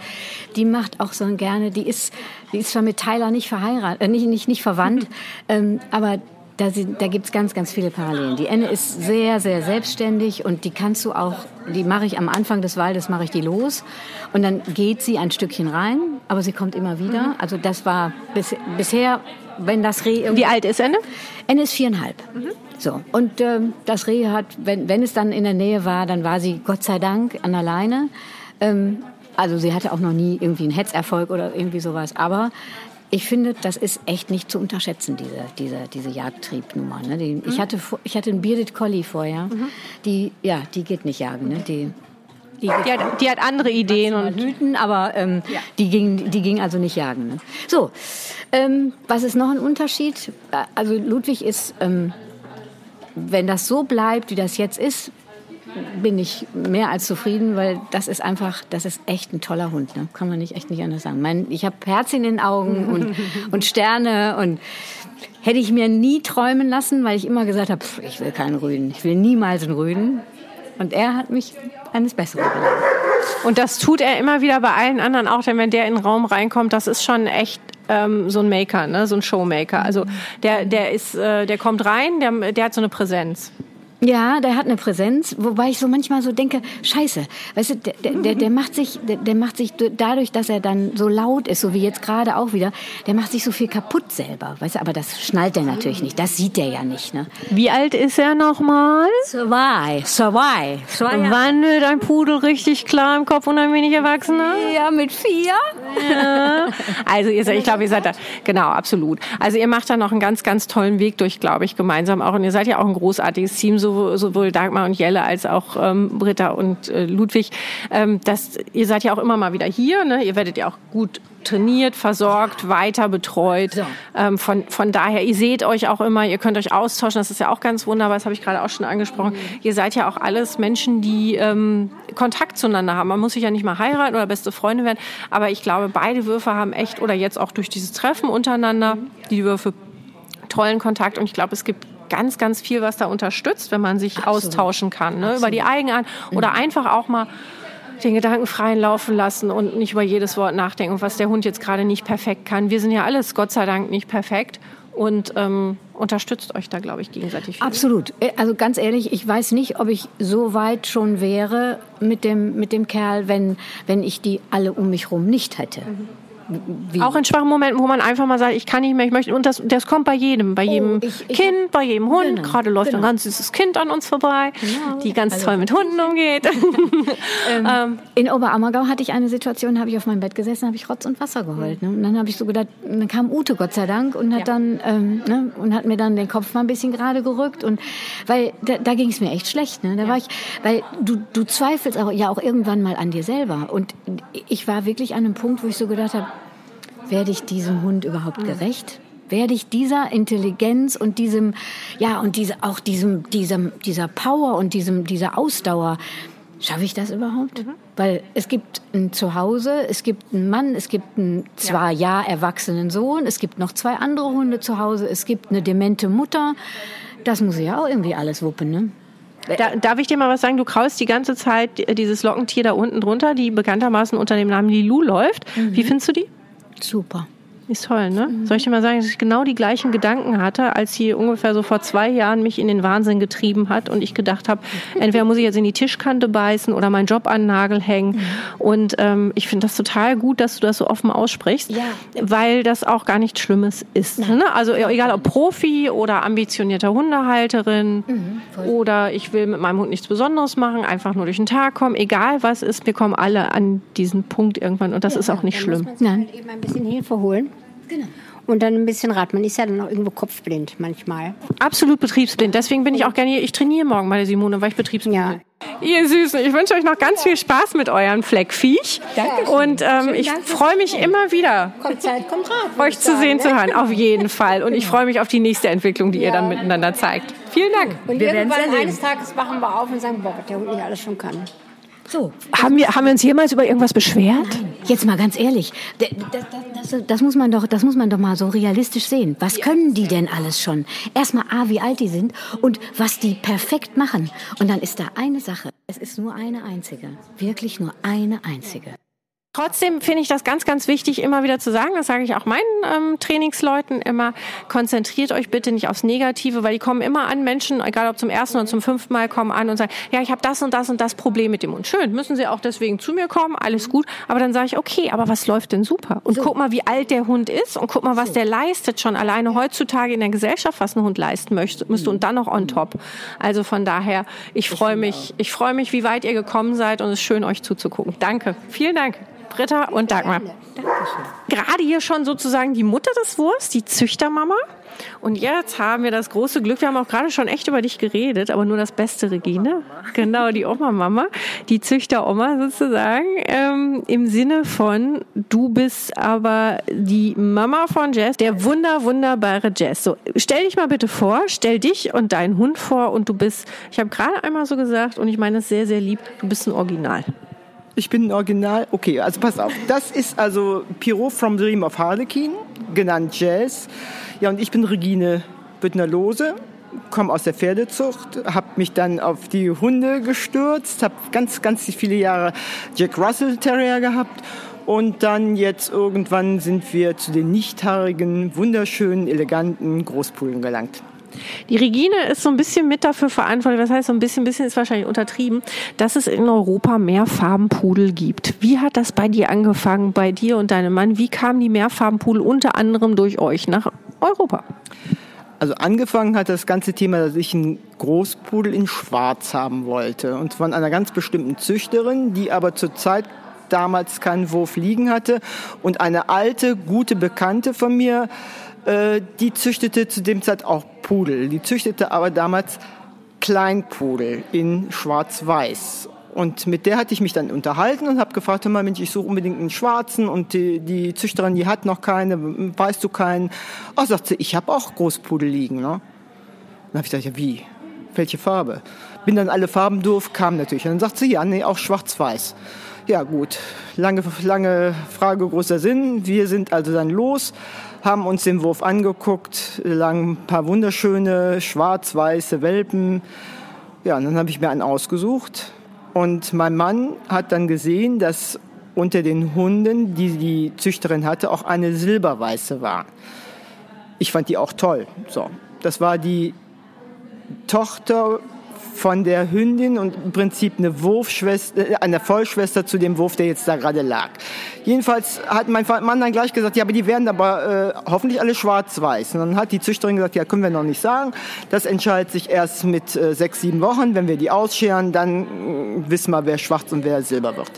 die macht auch so gerne, die ist, die ist zwar mit Tyler nicht verheiratet, äh, nicht, nicht, nicht verwandt, ähm, aber da, sind, da gibt's ganz, ganz viele Parallelen. Die Enne ist sehr, sehr selbstständig und die kannst du auch, die mache ich am Anfang des Waldes, mache ich die los und dann geht sie ein Stückchen rein, aber sie kommt immer wieder. Also das war bis, bisher, wenn das Reh. Wie alt ist Enne? Enne ist viereinhalb. So. Und ähm, das Reh hat, wenn, wenn es dann in der Nähe war, dann war sie Gott sei Dank an der Leine. Ähm, also sie hatte auch noch nie irgendwie einen Hetzerfolg oder irgendwie sowas. Aber ich finde, das ist echt nicht zu unterschätzen, diese, diese, diese Jagdtriebnummer. Ne? Die, ich, hatte, ich hatte einen Bearded Collie vorher. Die, ja, die geht nicht jagen. Ne? Die, die, Die hat, die hat andere Ideen und hüten, aber ähm, die, ging, die ging also nicht jagen. Ne? So, ähm, was ist noch ein Unterschied? Äh, Also Ludwig ist, ähm, wenn das so bleibt, wie das jetzt ist, bin ich mehr als zufrieden, weil das ist einfach, das ist echt ein toller Hund. Ne? Kann man nicht echt nicht anders sagen. Mein, ich habe Herz in den Augen und, und Sterne und hätte ich mir nie träumen lassen, weil ich immer gesagt habe, pff, ich will keinen Rüden, ich will niemals einen Rüden. Und er hat mich eines Besseren gelehrt. Und das tut er immer wieder bei allen anderen auch, denn wenn der in den Raum reinkommt, das ist schon echt ähm, so ein Maker, ne? so ein Showmaker. Also der, der ist, äh, der kommt rein, der, der hat so eine Präsenz. Ja, der hat eine Präsenz, wobei ich so manchmal so denke, scheiße, weißt du, der, der- der, macht sich, der, der macht sich dadurch, dass er dann so laut ist, so wie jetzt gerade auch wieder, der macht sich so viel kaputt selber, weißt du, aber das schnallt er natürlich nicht, das sieht er ja nicht, ne? Wie alt ist er nochmal? Zwei, zwei, zwei Jahre. Wird ein Pudel richtig klar im Kopf und ein wenig erwachsener? Ja, mit vier. Ja. Also ihr seid, ich glaube, ihr seid da, genau, absolut. Also ihr macht da noch einen ganz, ganz tollen Weg durch, glaube ich, gemeinsam auch. Und ihr seid ja auch ein großartiges Team, sowohl, sowohl Dagmar und Jelle als auch ähm, Britta und äh, Ludwig. Ähm, das, ihr seid ja auch immer mal wieder hier, ne? Ihr werdet ja auch gut trainiert, versorgt, weiter betreut. Ähm, von, von daher, ihr seht euch auch immer, ihr könnt euch austauschen, das ist ja auch ganz wunderbar, das habe ich gerade auch schon angesprochen. Ihr seid ja auch alles Menschen, die ähm, Kontakt zueinander haben. Man muss sich ja nicht mal heiraten oder beste Freunde werden, aber ich glaube, beide Würfe haben echt, oder jetzt auch durch dieses Treffen untereinander, die Würfe tollen Kontakt und ich glaube, es gibt ganz, ganz viel, was da unterstützt, wenn man sich austauschen kann, ne? über die Eigenart oder einfach auch mal den Gedanken freien laufen lassen und nicht über jedes Wort nachdenken, was der Hund jetzt gerade nicht perfekt kann. Wir sind ja alles, Gott sei Dank, nicht perfekt und ähm, unterstützt euch da, glaube ich, gegenseitig. viel. Absolut. Äh, Also ganz ehrlich, ich weiß nicht, ob ich so weit schon wäre mit dem, mit dem Kerl, wenn, wenn ich die alle um mich rum nicht hätte. Wie? Auch in schwachen Momenten, wo man einfach mal sagt, ich kann nicht mehr, ich möchte. Und das, das kommt bei jedem, bei jedem ich- ich Kind, bei jedem Hund. Genau, Gerade läuft ein genau. ganz süßes Kind an uns vorbei, die ganz toll mit Hunden umgeht. ähm, In Oberammergau hatte ich eine Situation, da habe ich auf meinem Bett gesessen, habe ich Rotz und Wasser geheult. Ne? Und dann habe ich so gedacht, dann kam Ute, Gott sei Dank, und hat dann ähm, ne, und hat mir dann den Kopf mal ein bisschen gerade gerückt und weil da, da ging es mir echt schlecht. Ne? Da war ich, weil du du zweifelst auch, ja auch irgendwann mal an dir selber. Und ich war wirklich an einem Punkt, wo ich so gedacht habe, werde ich diesem Hund überhaupt gerecht? Werde ich dieser Intelligenz und diesem, ja, und diese, auch diesem, diesem, dieser Power und diesem, dieser Ausdauer, Schaffe ich das überhaupt? Weil es gibt ein Zuhause, es gibt einen Mann, es gibt einen zwar ja erwachsenen Sohn, es gibt noch zwei andere Hunde zu Hause, es gibt eine demente Mutter. Das muss ich ja auch irgendwie alles wuppen, ne? Da, darf ich dir mal was sagen? Du kraust die ganze Zeit dieses Lockentier da unten drunter, die bekanntermaßen unter dem Namen Lilu läuft. Wie findest du die? Super. Ist toll, ne? Soll ich dir mal sagen, dass ich genau die gleichen Gedanken hatte, als sie ungefähr so vor zwei Jahren mich in den Wahnsinn getrieben hat und ich gedacht habe, entweder muss ich jetzt in die Tischkante beißen oder meinen Job an den Nagel hängen. Und ähm, ich finde das total gut, dass du das so offen aussprichst, Ja. weil das auch gar nichts Schlimmes ist. Ne? Also egal ob Profi oder ambitionierter Hundehalterin oder ich will mit meinem Hund nichts Besonderes machen, einfach nur durch den Tag kommen, egal was ist, wir kommen alle an diesen Punkt irgendwann und das ist auch nicht schlimm. muss man sich halt eben ein bisschen Hilfe holen. Genau. Und dann ein bisschen Rad. Man ist ja dann auch irgendwo kopfblind manchmal. Absolut betriebsblind. Deswegen bin ich auch gerne hier. Ich trainiere morgen bei der Simone, weil ich betriebsblind Ja. bin. Ihr Süßen, ich wünsche euch noch ganz viel Spaß mit euren Fleckviech. Dankeschön. Und ähm, ich freue mich immer wieder, Kommt Zeit, kommt Rat. euch zu sagen, sehen, ne? zu hören. Auf jeden Fall. Und ich freue mich auf die nächste Entwicklung, die ihr dann miteinander zeigt. Vielen Dank. Und Wir irgendwann eines Tages wachen wir auf und sagen, boah, was der Hund nicht alles schon kann. So, Haben wir, haben wir uns jemals über irgendwas beschwert? jetzt mal ganz ehrlich, das, das, das muss man doch, das muss man doch mal so realistisch sehen. Was können die denn alles schon? Erstmal a, wie alt die sind und was die perfekt machen. Und dann ist da eine Sache. Es ist nur eine einzige, wirklich nur eine einzige. Trotzdem finde ich das ganz, ganz wichtig, immer wieder zu sagen, das sage ich auch meinen ähm, Trainingsleuten immer, konzentriert euch bitte nicht aufs Negative, weil die kommen immer an, Menschen, egal ob zum ersten oder zum fünften Mal, kommen an und sagen, ja, ich habe das und das und das Problem mit dem Hund. Schön, müssen sie auch deswegen zu mir kommen, alles gut. Aber dann sage ich, okay, aber was läuft denn super? Und guck mal, wie alt der Hund ist und guck mal, was der leistet schon alleine heutzutage in der Gesellschaft, was ein Hund leisten möchte, müsste und dann noch on top. Also von daher, ich freue mich, ich freue mich, wie weit ihr gekommen seid und es ist schön, euch zuzugucken. Danke. Vielen Dank. Britta und Dagmar. Gerade hier schon sozusagen die Mutter des Wurfs, die Züchtermama. Und jetzt haben wir das große Glück, wir haben auch gerade schon echt über dich geredet, aber nur das Beste, Regine. Genau, die Oma-Mama, die Züchteroma sozusagen, ähm, im Sinne von, du bist aber die Mama von Jess, der wunder, wunderbare Jess. So, stell dich mal bitte vor, stell dich und deinen Hund vor und du bist, ich habe gerade einmal so gesagt und ich meine es sehr, sehr lieb, du bist ein Original. Ich bin ein Original. Okay, also pass auf. Das ist also Pierrot from Dream of Harlequin, genannt Jazz. Ja, und ich bin Regine Büttner-Lose, komme aus der Pferdezucht, habe mich dann auf die Hunde gestürzt, habe ganz, ganz viele Jahre Jack Russell Terrier gehabt. Und dann jetzt irgendwann sind wir zu den nichthaarigen, wunderschönen, eleganten Großpullen gelangt. Die Regine ist so ein bisschen mit dafür verantwortlich, was heißt so ein bisschen, bisschen ist wahrscheinlich untertrieben, dass es in Europa mehr Farbenpudel gibt. Wie hat das bei dir angefangen, bei dir und deinem Mann? Wie kamen die Mehrfarbenpudel unter anderem durch euch nach Europa? Also angefangen hat das ganze Thema, dass ich einen Großpudel in Schwarz haben wollte. Und von einer ganz bestimmten Züchterin, die aber zurzeit damals keinen Wurf liegen hatte. Und eine alte, gute Bekannte von mir, äh, die züchtete zu dem Zeit auch Pudel. Die züchtete aber damals Kleinpudel in Schwarz-Weiß. Und mit der hatte ich mich dann unterhalten und habe gefragt, hör mal, Mensch, ich suche unbedingt einen schwarzen und die, die Züchterin, die hat noch keine, weißt du keinen? Ach, sagt sie, ich habe auch Großpudel liegen. Ne? Dann habe ich gedacht, ja wie? Welche Farbe? Bin dann alle Farben durch, kam natürlich. Und dann sagt sie, ja, nee, auch schwarz-weiß. Ja gut, lange, lange Frage, großer Sinn. Wir sind also dann los, haben uns den Wurf angeguckt, lagen ein paar wunderschöne schwarz-weiße Welpen. Ja, und dann habe ich mir einen ausgesucht. Und mein Mann hat dann gesehen, dass unter den Hunden, die die Züchterin hatte, auch eine silberweiße war. Ich fand die auch toll. So, das war die Tochter von der Hündin und im Prinzip eine Wurfschwester, äh, eine Vollschwester zu dem Wurf, der jetzt da gerade lag. Jedenfalls hat mein Mann dann gleich gesagt, ja, aber die werden aber äh, hoffentlich alle schwarz-weiß. Und dann hat die Züchterin gesagt, ja, können wir noch nicht sagen. Das entscheidet sich erst mit äh, sechs, sieben Wochen. Wenn wir die ausscheren, dann äh, wissen wir, wer schwarz und wer silber wird.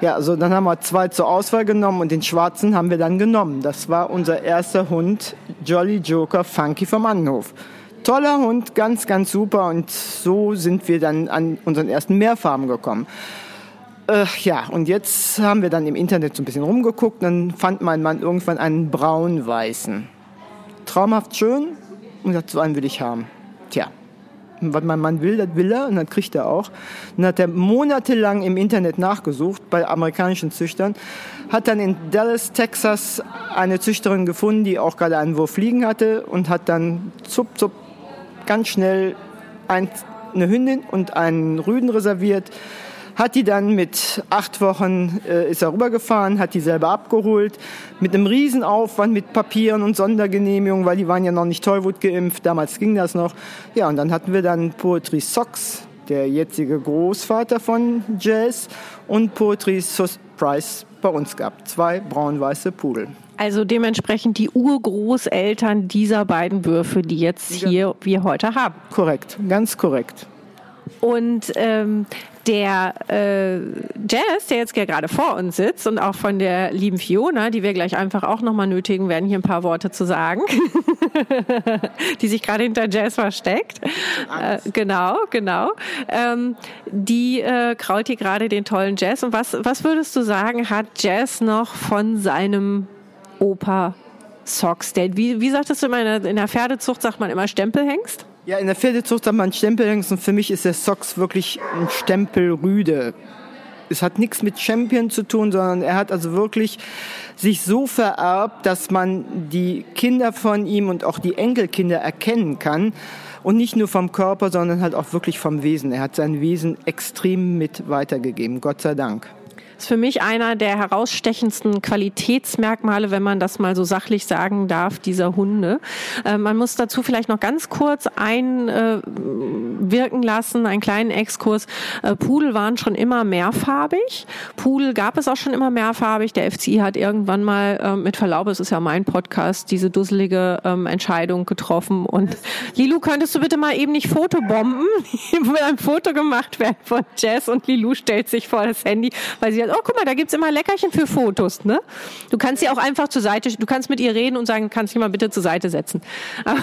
Ja, also dann haben wir zwei zur Auswahl genommen und den schwarzen haben wir dann genommen. Das war unser erster Hund, Jolly Joker Funky vom Annenhof. Toller Hund, ganz, ganz super und so sind wir dann an unseren ersten Mehrfarben gekommen. Äh, ja, und jetzt haben wir dann im Internet so ein bisschen rumgeguckt, dann fand mein Mann irgendwann einen braun-weißen. Traumhaft schön und sagt, so einen will ich haben. Tja, Was mein Mann will, das will er und das kriegt er auch. Dann hat er monatelang im Internet nachgesucht bei amerikanischen Züchtern, hat dann in Dallas, Texas eine Züchterin gefunden, die auch gerade einen Wurf fliegen hatte und hat dann zup, zup, ganz schnell ein, eine Hündin und einen Rüden reserviert hat die dann mit acht Wochen äh, ist er rübergefahren, hat die selber abgeholt, mit einem Riesenaufwand mit Papieren und Sondergenehmigungen, weil die waren ja noch nicht Tollwut geimpft, damals ging das noch. Ja, und dann hatten wir dann Poetry Socks, der jetzige Großvater von Jazz, und Poetry Surprise bei uns gehabt. Zwei braun-weiße Pudel. Also dementsprechend die Urgroßeltern dieser beiden Würfe, die jetzt hier wir heute haben. Korrekt, ganz korrekt. Und ähm, der äh, Jazz, der jetzt gerade vor uns sitzt und auch von der lieben Fiona, die wir gleich einfach auch nochmal nötigen werden, hier ein paar Worte zu sagen, die sich gerade hinter Jazz versteckt. Äh, genau, genau. Ähm, die äh, kraut hier gerade den tollen Jazz. Und was, was würdest du sagen, hat Jazz noch von seinem Opa Socks? Der, wie, wie sagtest du immer, in der, in der Pferdezucht sagt man immer Stempelhengst? Ja, in der Pferdezucht hat man Stempelhengst und für mich ist der Socks wirklich ein Stempelrüde. Es hat nichts mit Champion zu tun, sondern er hat also wirklich sich so vererbt, dass man die Kinder von ihm und auch die Enkelkinder erkennen kann. Und nicht nur vom Körper, sondern halt auch wirklich vom Wesen. Er hat sein Wesen extrem mit weitergegeben, Gott sei Dank ist für mich einer der herausstechendsten Qualitätsmerkmale, wenn man das mal so sachlich sagen darf, dieser Hunde. Äh, man muss dazu vielleicht noch ganz kurz einwirken äh, lassen, einen kleinen Exkurs. Äh, Pudel waren schon immer mehrfarbig. Pudel gab es auch schon immer mehrfarbig. Der FCI hat irgendwann mal, äh, mit Verlaub, es ist ja mein Podcast, diese dusselige ähm, Entscheidung getroffen. Und Lilu, könntest du bitte mal eben nicht Fotobomben? Hier will ein Foto gemacht werden von Jess und Lilu stellt sich vor das Handy, weil sie hat oh, guck mal, da gibt's immer Leckerchen für Fotos, ne? Du kannst sie auch einfach zur Seite, du kannst mit ihr reden und sagen, kannst du dich mal bitte zur Seite setzen. Aber,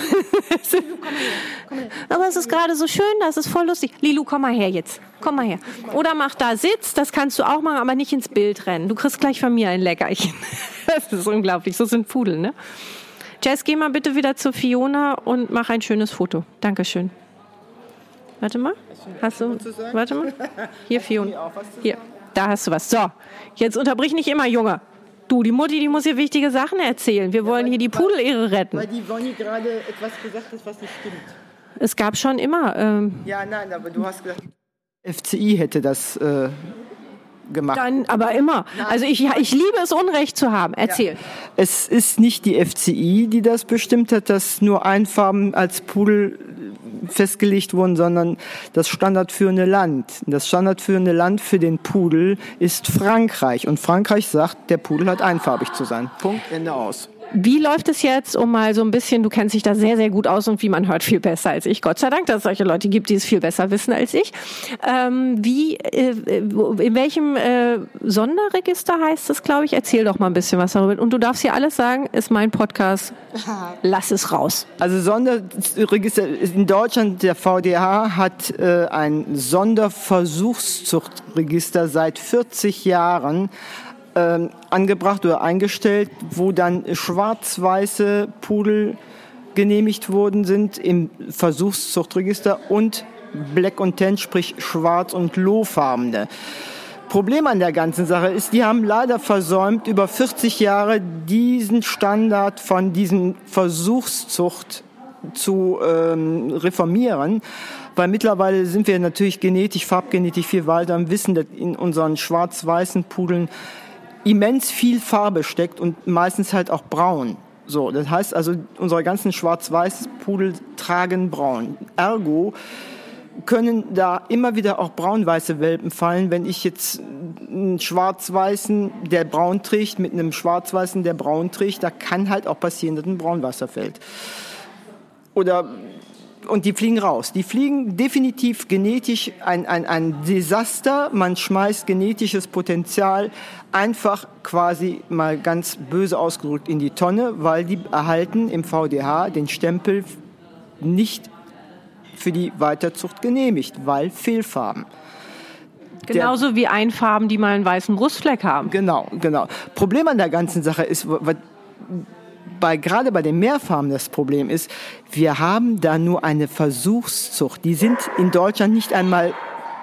Aber es ist gerade so schön, das ist voll lustig. Lilu, komm mal her jetzt. Komm mal her. Oder mach da Sitz, das kannst du auch machen, aber nicht ins Bild rennen. Du kriegst gleich von mir ein Leckerchen. Das ist unglaublich, so sind Pudel, ne? Jess, geh mal bitte wieder zu Fiona und mach ein schönes Foto. Dankeschön. Warte mal. Hast du? Warte mal. Hier, Fiona. Hier. Da hast du was. So, jetzt unterbrich nicht immer, Junge. Du, die Mutti, die muss hier wichtige Sachen erzählen. Wir wollen hier die Pudelehre retten. Weil die Bonnie gerade etwas gesagt hat, was nicht stimmt. Es gab schon immer. Ähm, ja, nein, aber du hast gesagt, FCI hätte das äh, gemacht. Dann, aber immer. Also ich, ich liebe es, Unrecht zu haben. Erzähl. Ja. Es ist nicht die FCI, die das bestimmt hat, dass nur Einfarben als Pudel festgelegt wurden, sondern das standardführende Land. Das standardführende Land für den Pudel ist Frankreich. Und Frankreich sagt, der Pudel hat einfarbig zu sein. Punkt, Ende aus. Wie läuft es jetzt, um mal so ein bisschen, du kennst dich da sehr, sehr gut aus und wie man hört, viel besser als ich. Gott sei Dank, dass es solche Leute gibt, die es viel besser wissen als ich. Ähm, wie, äh, in welchem äh, Sonderregister heißt es, glaube ich? Erzähl doch mal ein bisschen was darüber. Und du darfst hier alles sagen, ist mein Podcast. Lass es raus. Also Sonderregister, in Deutschland, der VDH hat äh, ein Sonderversuchszuchtregister seit 40 Jahren ähm, angebracht oder eingestellt, wo dann schwarz-weiße Pudel genehmigt worden sind im Versuchszuchtregister und Black und Tan, sprich schwarz- und lohfarbene. Problem an der ganzen Sache ist, die haben leider versäumt, über 40 Jahre diesen Standard von diesen Versuchszucht zu ähm, reformieren, weil mittlerweile sind wir natürlich genetisch, farbgenetisch viel weiter am Wissen, dass in unseren schwarz-weißen Pudeln immens viel Farbe steckt und meistens halt auch braun. So, das heißt also, unsere ganzen Schwarz-Weiß-Pudel tragen braun. Ergo können da immer wieder auch braun-weiße Welpen fallen, wenn ich jetzt einen Schwarz-Weißen, der braun trägt, mit einem Schwarz-Weißen, der braun trägt, da kann halt auch passieren, dass ein Braunwasser fällt. Oder und die fliegen raus. Die fliegen definitiv genetisch ein, ein, ein Desaster. Man schmeißt genetisches Potenzial einfach quasi mal ganz böse ausgedrückt in die Tonne, weil die erhalten im VDH den Stempel nicht für die Weiterzucht genehmigt, weil Fehlfarben. Genauso wie Einfarben, die mal einen weißen Brustfleck haben. Genau, genau. Problem an der ganzen Sache ist, bei, gerade bei den Meerfarmen das Problem ist, wir haben da nur eine Versuchszucht. Die sind in Deutschland nicht einmal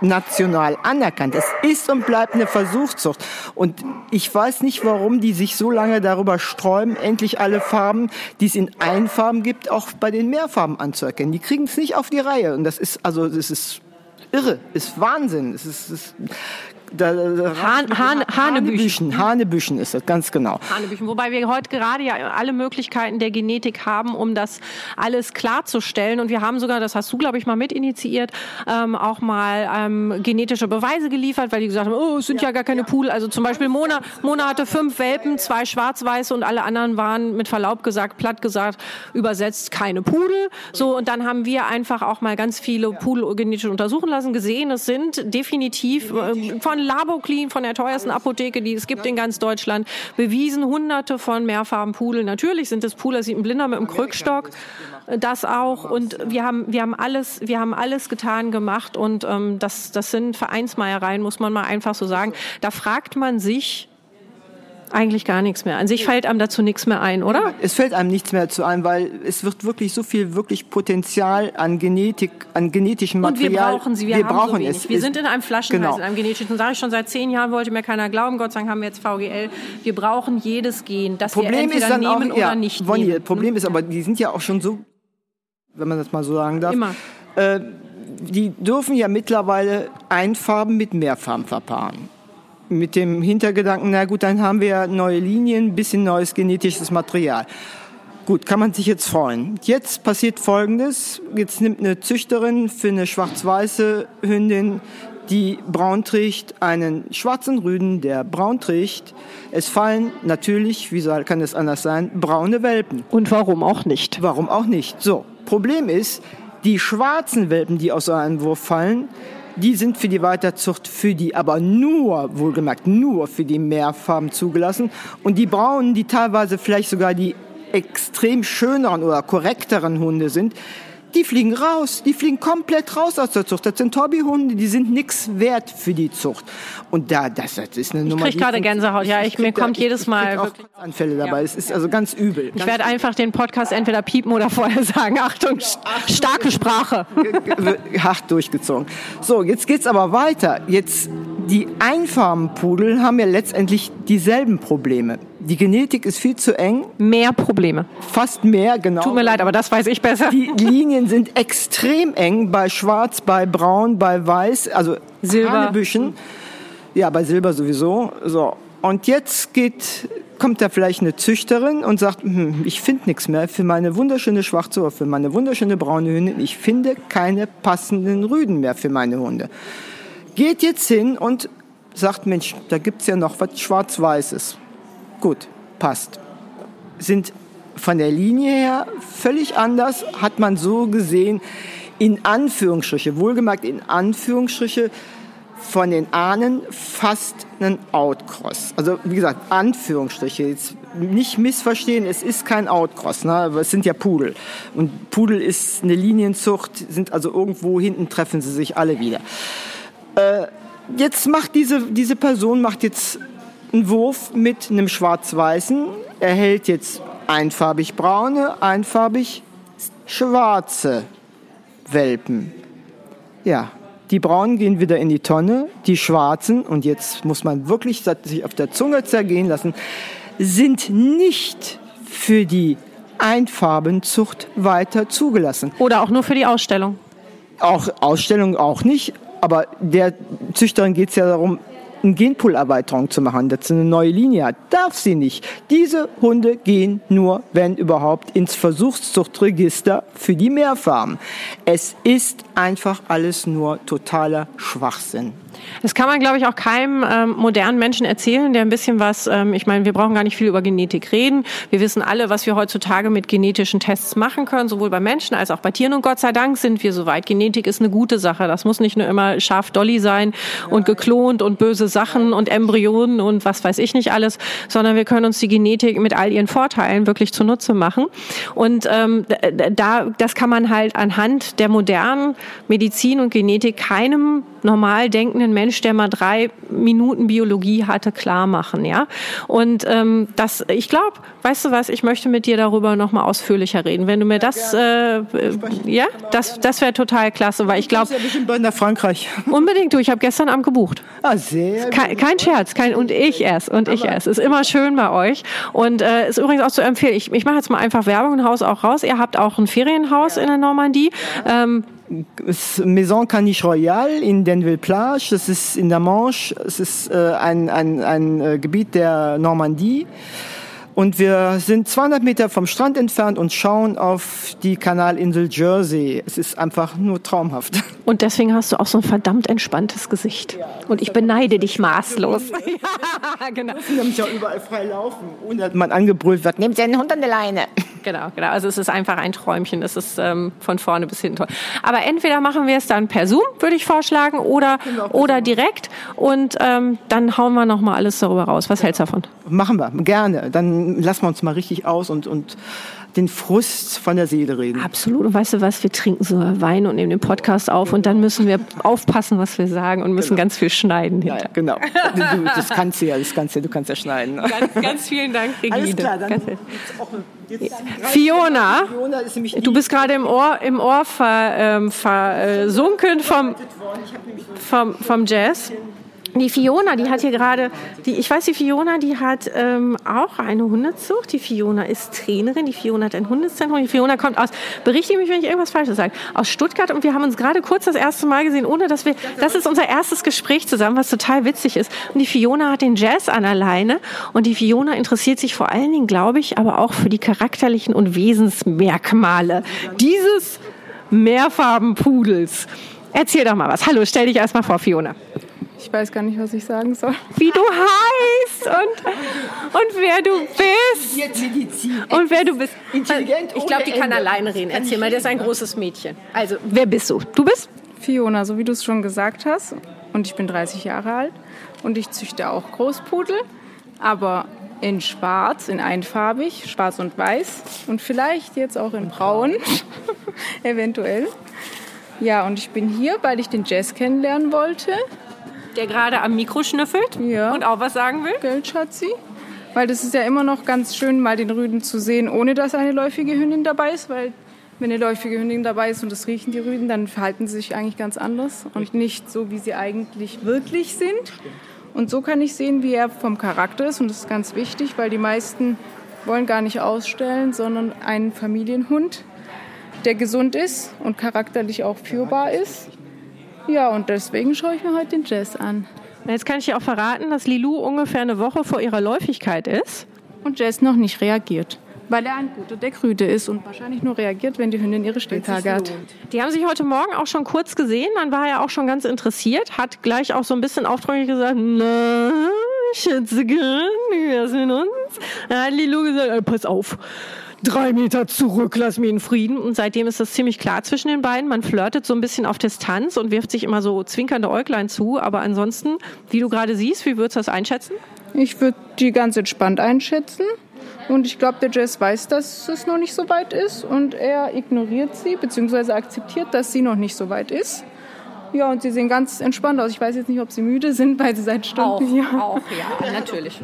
national anerkannt. Es ist und bleibt eine Versuchszucht. Und ich weiß nicht, warum die sich so lange darüber sträuben, endlich alle Farben, die es in Einfarben gibt, auch bei den Mehrfarben anzuerkennen. Die kriegen es nicht auf die Reihe. Und das ist, also, das ist irre, ist Wahnsinn. Es ist, ist da, da Hahn, Hahn, Hanebüchen. Hanebüchen ist das, ganz genau. Hanebüchen. Wobei wir heute gerade ja alle Möglichkeiten der Genetik haben, um das alles klarzustellen. Und wir haben sogar, das hast du, glaube ich, mal mit initiiert, ähm, auch mal ähm, genetische Beweise geliefert, weil die gesagt haben, oh, es sind ja, ja gar keine ja. Pudel. Also zum Beispiel Mona, Mona hatte fünf Welpen, zwei schwarz-weiße und alle anderen waren mit Verlaub gesagt, platt gesagt, übersetzt keine Pudel. So, und dann haben wir einfach auch mal ganz viele Pudel genetisch untersuchen lassen, gesehen, es sind definitiv äh, von Laboclean, von der teuersten Apotheke, die es gibt in ganz Deutschland, bewiesen hunderte von Mehrfarbenpudeln. Natürlich sind es Pudel, sieht ein Blinder mit einem Krückstock, das auch. Und wir haben, wir haben alles, wir haben alles getan, gemacht. Und ähm, das, das sind Vereinsmeiereien, muss man mal einfach so sagen. Da fragt man sich, eigentlich gar nichts mehr. An sich fällt einem dazu nichts mehr ein, oder? Es fällt einem nichts mehr zu ein, weil es wird wirklich so viel wirklich Potenzial an Genetik, an genetischem Material. Und wir brauchen sie, wir, wir brauchen so es. Wir sind in einem Flaschenhals, genau. in einem genetischen. Sage ich schon seit zehn Jahren, wollte mir keiner glauben. Gott sei Dank haben wir jetzt VGL. Wir brauchen jedes Gen, das Problem wir entweder ist dann nehmen auch, ja, oder nicht Bonnie, nehmen. Problem hm? ist aber, die sind ja auch schon so, wenn man das mal so sagen darf. Immer. Äh, die dürfen ja mittlerweile Einfarben mit Mehrfarben verpaaren mit dem Hintergedanken, na gut, dann haben wir neue Linien, bisschen neues genetisches Material. Gut, kann man sich jetzt freuen. Jetzt passiert Folgendes. Jetzt nimmt eine Züchterin für eine schwarz-weiße Hündin, die braun trägt, einen schwarzen Rüden, der braun trägt. Es fallen natürlich, wie soll, kann es anders sein, braune Welpen. Und warum auch nicht? Warum auch nicht? So, Problem ist, die schwarzen Welpen, die aus so einem Wurf fallen, die sind für die Weiterzucht, für die aber nur, wohlgemerkt, nur für die Mehrfarben zugelassen. Und die braunen, die teilweise vielleicht sogar die extrem schöneren oder korrekteren Hunde sind, die fliegen raus, die fliegen komplett raus aus der Zucht. Das sind Hobbyhunde, die sind nichts wert für die Zucht. Und da, das, das ist eine Nummer. Ich kriege gerade Gänsehaut, ja, ich, ich mir kommt da, jedes ich, Mal wirklich Anfälle dabei. Ja. Es ist also ganz übel. Ich werde einfach den Podcast entweder piepen oder vorher sagen, Achtung, starke Sprache. Hart durchgezogen. So, jetzt geht's aber weiter. Jetzt die Einfarbenpudel haben ja letztendlich dieselben Probleme. Die Genetik ist viel zu eng. Mehr Probleme. Fast mehr, genau. Tut mir leid, aber das weiß ich besser. Die Linien sind extrem eng bei Schwarz, bei Braun, bei Weiß, also Silber. Hanebüchen. Ja, bei Silber sowieso. So. Und jetzt geht, kommt da vielleicht eine Züchterin und sagt, hm, ich finde nichts mehr für meine wunderschöne schwarze oder für meine wunderschöne braune Hündin. Ich finde keine passenden Rüden mehr für meine Hunde. Geht jetzt hin und sagt, Mensch, da gibt's ja noch was Schwarz-Weißes. Gut, passt. Sind von der Linie her völlig anders, hat man so gesehen, in Anführungsstriche, wohlgemerkt in Anführungsstriche, von den Ahnen fast einen Outcross. Also wie gesagt, Anführungsstriche, jetzt nicht missverstehen, es ist kein Outcross, ne? aber es sind ja Pudel. Und Pudel ist eine Linienzucht, sind also irgendwo hinten treffen sie sich alle wieder. Äh, jetzt macht diese, diese Person macht jetzt einen Wurf mit einem schwarz-weißen, erhält jetzt einfarbig braune, einfarbig schwarze Welpen. Ja, die braunen gehen wieder in die Tonne, die schwarzen, und jetzt muss man wirklich sich auf der Zunge zergehen lassen, sind nicht für die Einfarbenzucht weiter zugelassen. Oder auch nur für die Ausstellung. Auch Ausstellung auch nicht, aber der Züchterin geht es ja darum, eine Genpoolerweiterung zu machen, dass sie eine neue Linie hat. Darf sie nicht. Diese Hunde gehen nur, wenn überhaupt, ins Versuchszuchtregister für die Mehrfarmen. Es ist einfach alles nur totaler Schwachsinn. Das kann man, glaube ich, auch keinem ähm, modernen Menschen erzählen, der ein bisschen was, ähm, ich meine, wir brauchen gar nicht viel über Genetik reden. Wir wissen alle, was wir heutzutage mit genetischen Tests machen können, sowohl bei Menschen als auch bei Tieren. Und Gott sei Dank sind wir soweit. Genetik ist eine gute Sache. Das muss nicht nur immer scharf Dolly sein und geklont und böse Sachen und Embryonen und was weiß ich nicht alles, sondern wir können uns die Genetik mit all ihren Vorteilen wirklich zunutze machen. Und ähm, da, das kann man halt anhand der modernen Medizin und Genetik keinem normal denkenden Mensch, der mal drei Minuten Biologie hatte, klar machen, ja. Und ähm, das, ich glaube, weißt du was, ich möchte mit dir darüber noch mal ausführlicher reden. Wenn du mir das, äh, ja, das, das wäre total klasse, weil ich glaube, ja bestimmt bald nach Frankreich. unbedingt du. Ich habe gestern Abend gebucht. Ah, sehr Kein, kein Scherz, kein und ich erst und ich erst. Ist immer schön bei euch und äh, ist übrigens auch zu empfehlen. Ich, ich mache jetzt mal einfach Werbung, ein Haus auch raus. Ihr habt auch ein Ferienhaus in der Normandie. Ähm, Maison Caniche Royal in Denville Plage, das ist in der Manche, es ist äh, ein, ein, ein äh, Gebiet der Normandie. Und wir sind 200 Meter vom Strand entfernt und schauen auf die Kanalinsel Jersey. Es ist einfach nur traumhaft. und deswegen hast du auch so ein verdammt entspanntes Gesicht. Und ich beneide dich maßlos. ja, genau. Wir haben ja überall frei laufen, ohne dass man angebrüllt wird. Nehmt einen Hund an der Leine. Genau, genau. Also es ist einfach ein Träumchen. Es ist ähm, von vorne bis hinten toll. Aber entweder machen wir es dann per Zoom, würde ich vorschlagen, oder, oder direkt. Und ähm, dann hauen wir noch mal alles darüber raus. Was hältst du davon? Machen wir, gerne. Dann lassen wir uns mal richtig aus und, und den Frust von der Seele reden. Absolut. Und weißt du was? Wir trinken so Wein und nehmen den Podcast auf und dann müssen wir aufpassen, was wir sagen und müssen ganz viel schneiden. Ja, ja, genau. Du, das kannst du ja, das kannst du, du kannst ja schneiden. Ganz, ganz vielen Dank, Regine. Alles klar, dann auch, Fiona, Fiona ist nämlich du bist gerade im Ohr, im Ohr ver, ähm, versunken vom, vom, vom Jazz. Die Fiona, die hat hier gerade, die, ich weiß, die Fiona, die hat ähm, auch eine Hundezucht. Die Fiona ist Trainerin. Die Fiona hat ein Hundezentrum. Die Fiona kommt aus, berichte mich, wenn ich irgendwas Falsches sage, aus Stuttgart. Und wir haben uns gerade kurz das erste Mal gesehen, ohne dass wir, das ist unser erstes Gespräch zusammen, was total witzig ist. Und die Fiona hat den Jazz an alleine. Und die Fiona interessiert sich vor allen Dingen, glaube ich, aber auch für die charakterlichen und Wesensmerkmale dieses Mehrfarbenpudels. Erzähl doch mal was. Hallo, stell dich erst mal vor, Fiona. Ich weiß gar nicht, was ich sagen soll. Wie du heißt und, und wer du bist. Jetzt Medizin. Und wer du bist. Intelligent Ich glaube, die kann alleine reden. Erzähl mal, der ist ein großes Mädchen. Also, wer bist du? Du bist? Fiona, so wie du es schon gesagt hast. Und ich bin 30 Jahre alt. Und ich züchte auch Großpudel. Aber in schwarz, in einfarbig, schwarz und weiß. Und vielleicht jetzt auch in braun. Eventuell. Ja, und ich bin hier, weil ich den Jazz kennenlernen wollte. Der gerade am Mikro schnüffelt Ja. und auch was sagen will. Gell, Schatzi? Weil das ist ja immer noch ganz schön, mal den Rüden zu sehen, ohne dass eine läufige Hündin dabei ist. Weil wenn eine läufige Hündin dabei ist und das riechen die Rüden, dann verhalten sie sich eigentlich ganz anders und nicht so, wie sie eigentlich wirklich sind. Und so kann ich sehen, wie er vom Charakter ist. Und das ist ganz wichtig, weil die meisten wollen gar nicht ausstellen, sondern einen Familienhund, der gesund ist und charakterlich auch führbar ist. Ja, und deswegen schaue ich mir heute den Jazz an. Jetzt kann ich dir auch verraten, dass Lilou ungefähr eine Woche vor ihrer Läufigkeit ist. Und Jazz noch nicht reagiert. Weil er ein guter Deckrüde ist und wahrscheinlich nur reagiert, wenn die Hündin ihre Stilltage hat. Die haben sich heute Morgen auch schon kurz gesehen. Dann war er auch schon ganz interessiert, hat gleich auch so ein bisschen aufdringlich gesagt, na, Schätzchen, wär's mit uns? Dann hat Lilou gesagt, ey, pass auf. Drei Meter zurück, lass mich in Frieden. Und seitdem ist das ziemlich klar zwischen den beiden. Man flirtet so ein bisschen auf Distanz und wirft sich immer so zwinkernde Äuglein zu. Aber ansonsten, wie du gerade siehst, wie würdest du das einschätzen? Ich würde die ganz entspannt einschätzen. Und ich glaube, der Jazz weiß, dass es noch nicht so weit ist. Und er ignoriert sie, beziehungsweise akzeptiert, dass sie noch nicht so weit ist. Ja, und sie sehen ganz entspannt aus. Ich weiß jetzt nicht, ob sie müde sind, weil sie seit Stunden hier. auch, ja, natürlich.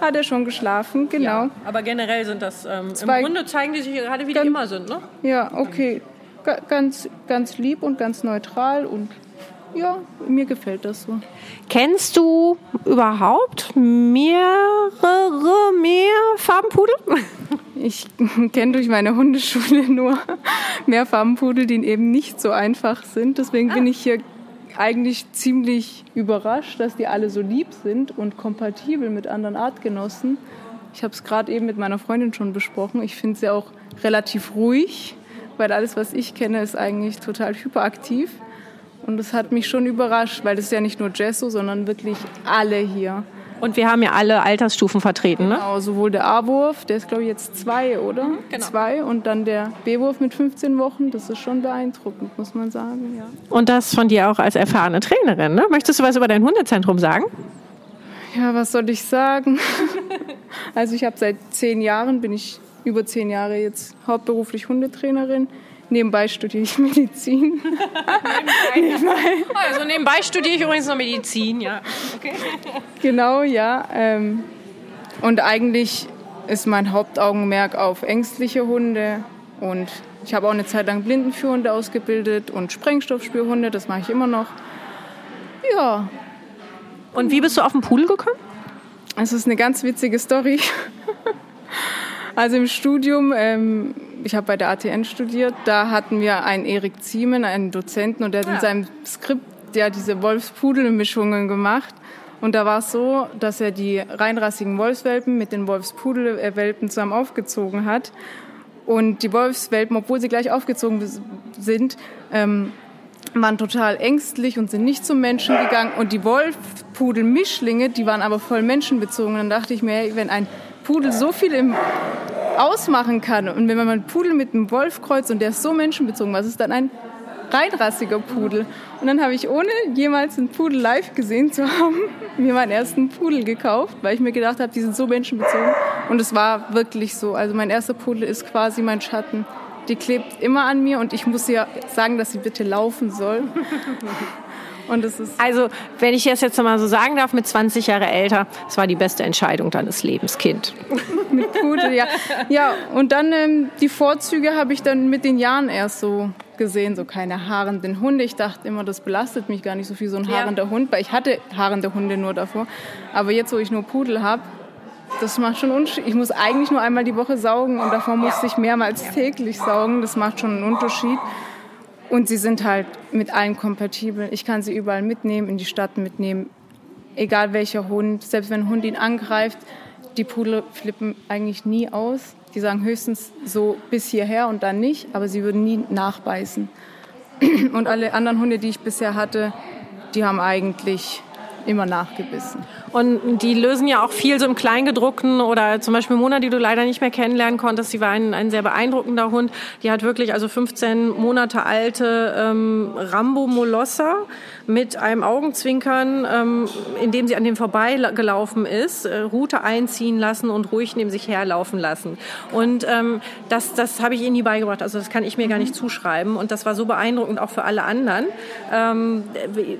Hat er schon geschlafen, genau. Aber generell sind das, ähm, Zwei- im Grunde zeigen die sich gerade, wie die Ganz- immer sind, ne? Ja, okay. Ga- Ganz, ganz lieb und ganz neutral. Und ja, mir gefällt das so. Kennst du überhaupt mehrere Mehrfarbenpudel? Ich kenne durch meine Hundeschule nur Mehrfarbenpudel, die eben nicht so einfach sind. Deswegen bin ich hier eigentlich ziemlich überrascht, dass die alle so lieb sind und kompatibel mit anderen Artgenossen. Ich habe es gerade eben mit meiner Freundin schon besprochen. Ich finde sie auch relativ ruhig, weil alles, was ich kenne, ist eigentlich total hyperaktiv. Und das hat mich schon überrascht, weil das ist ja nicht nur Jesso, sondern wirklich alle hier. Und wir haben ja alle Altersstufen vertreten, ne? Genau, sowohl der A-Wurf, der ist glaube ich jetzt zwei, oder? Zwei und dann der B-Wurf mit 15 Wochen, das ist schon beeindruckend, muss man sagen. Ja. Und das von dir auch als erfahrene Trainerin, ne? Möchtest du was über dein Hundezentrum sagen? ja, was soll ich sagen? also ich habe seit zehn Jahren, bin ich über zehn Jahre jetzt hauptberuflich Hundetrainerin. Nebenbei studiere ich Medizin. Also nebenbei studiere ich übrigens noch Medizin, ja. Okay. Genau, ja. Ähm, und eigentlich ist mein Hauptaugenmerk auf ängstliche Hunde. Und ich habe auch eine Zeit lang Blindenführhunde ausgebildet und Sprengstoffspürhunde, das mache ich immer noch. Ja. Und wie bist du auf den Pudel gekommen? Es ist eine ganz witzige Story. Also im Studium, ähm, ich habe bei der ATN studiert, da hatten wir einen Erik Ziemen, einen Dozenten, und der hat in seinem Skript ja diese Wolfspudel-Mischungen gemacht. Und da war es so, dass er die reinrassigen Wolfswelpen mit den Wolfspudelwelpen zusammen aufgezogen hat. Und die Wolfswelpen, obwohl sie gleich aufgezogen sind, ähm, waren total ängstlich und sind nicht zum Menschen gegangen. Und die Wolfpudel-Mischlinge, die waren aber voll menschenbezogen. Und dann dachte ich mir, hey, wenn ein Pudel so viel im ausmachen kann und wenn man einen Pudel mit einem Wolf kreuzt und der ist so menschenbezogen, was ist dann ein reinrassiger Pudel? Und dann habe ich, ohne jemals einen Pudel live gesehen zu haben, mir meinen ersten Pudel gekauft, weil ich mir gedacht habe, die sind so menschenbezogen. Und es war wirklich so. Also mein erster Pudel ist quasi mein Schatten. Die klebt immer an mir und ich muss ihr sagen, dass sie bitte laufen soll. Und es ist Also, wenn ich das jetzt mal so sagen darf, mit 20 Jahre älter, es war die beste Entscheidung deines Lebens, Kind. mit Pudel, ja. Ja, und dann ähm, die Vorzüge habe ich dann mit den Jahren erst so gesehen, so keine haarenden Hunde. Ich dachte immer, das belastet mich gar nicht so viel, so ein haarender Hund, weil ich hatte haarende Hunde nur davor. Aber jetzt, wo ich nur Pudel habe, das macht schon Unterschied. Ich muss eigentlich nur einmal die Woche saugen und davor musste ich mehrmals täglich saugen. Das macht schon einen Unterschied. Und sie sind halt mit allen kompatibel. Ich kann sie überall mitnehmen, in die Stadt mitnehmen, egal welcher Hund. Selbst wenn ein Hund ihn angreift, die Pudel flippen eigentlich nie aus. Die sagen höchstens so bis hierher und dann nicht, aber sie würden nie nachbeißen. Und alle anderen Hunde, die ich bisher hatte, die haben eigentlich immer nachgebissen. Und die lösen ja auch viel so im Kleingedruckten oder zum Beispiel Mona, die du leider nicht mehr kennenlernen konntest, sie war ein, ein sehr beeindruckender Hund. Die hat wirklich also 15 Monate alte ähm, Rambo Molosser mit einem Augenzwinkern, ähm, indem sie an dem vorbeigelaufen ist, äh, Route einziehen lassen und ruhig neben sich herlaufen lassen. Und ähm, das, das habe ich ihnen nie beigebracht. Also das kann ich mir gar nicht zuschreiben. Und das war so beeindruckend auch für alle anderen. Ähm,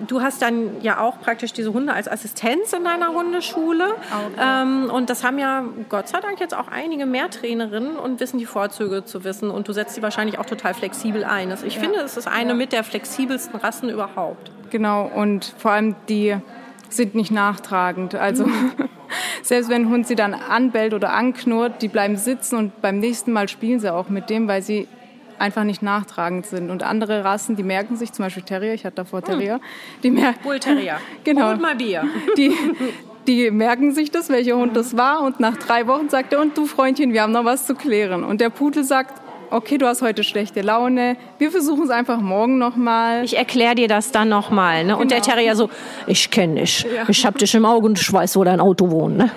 du hast dann ja auch praktisch diese Hunde als Assistenz in deiner Hundeschule. Ähm, und das haben ja Gott sei Dank jetzt auch einige mehr Trainerinnen und wissen die Vorzüge zu wissen. Und du setzt sie wahrscheinlich auch total flexibel ein. Also ich finde, es ist eine mit der flexibelsten Rassen überhaupt. Genau, und vor allem die sind nicht nachtragend. Also selbst wenn ein Hund sie dann anbellt oder anknurrt, die bleiben sitzen und beim nächsten Mal spielen sie auch mit dem, weil sie einfach nicht nachtragend sind. Und andere Rassen, die merken sich, zum Beispiel Terrier, ich hatte davor Terrier, die merken... Bull Terrier. Genau. Hol mal Bier. Die, die merken sich das, welcher Hund das war. Und nach drei Wochen sagt er, und du Freundchen, wir haben noch was zu klären. Und der Pudel sagt, okay, du hast heute schlechte Laune, wir versuchen es einfach morgen nochmal. Ich erkläre dir das dann nochmal. Ne? Und der Terrier so, ich kenne dich, ich hab dich im Auge und ich weiß, wo dein Auto wohnt. Ne?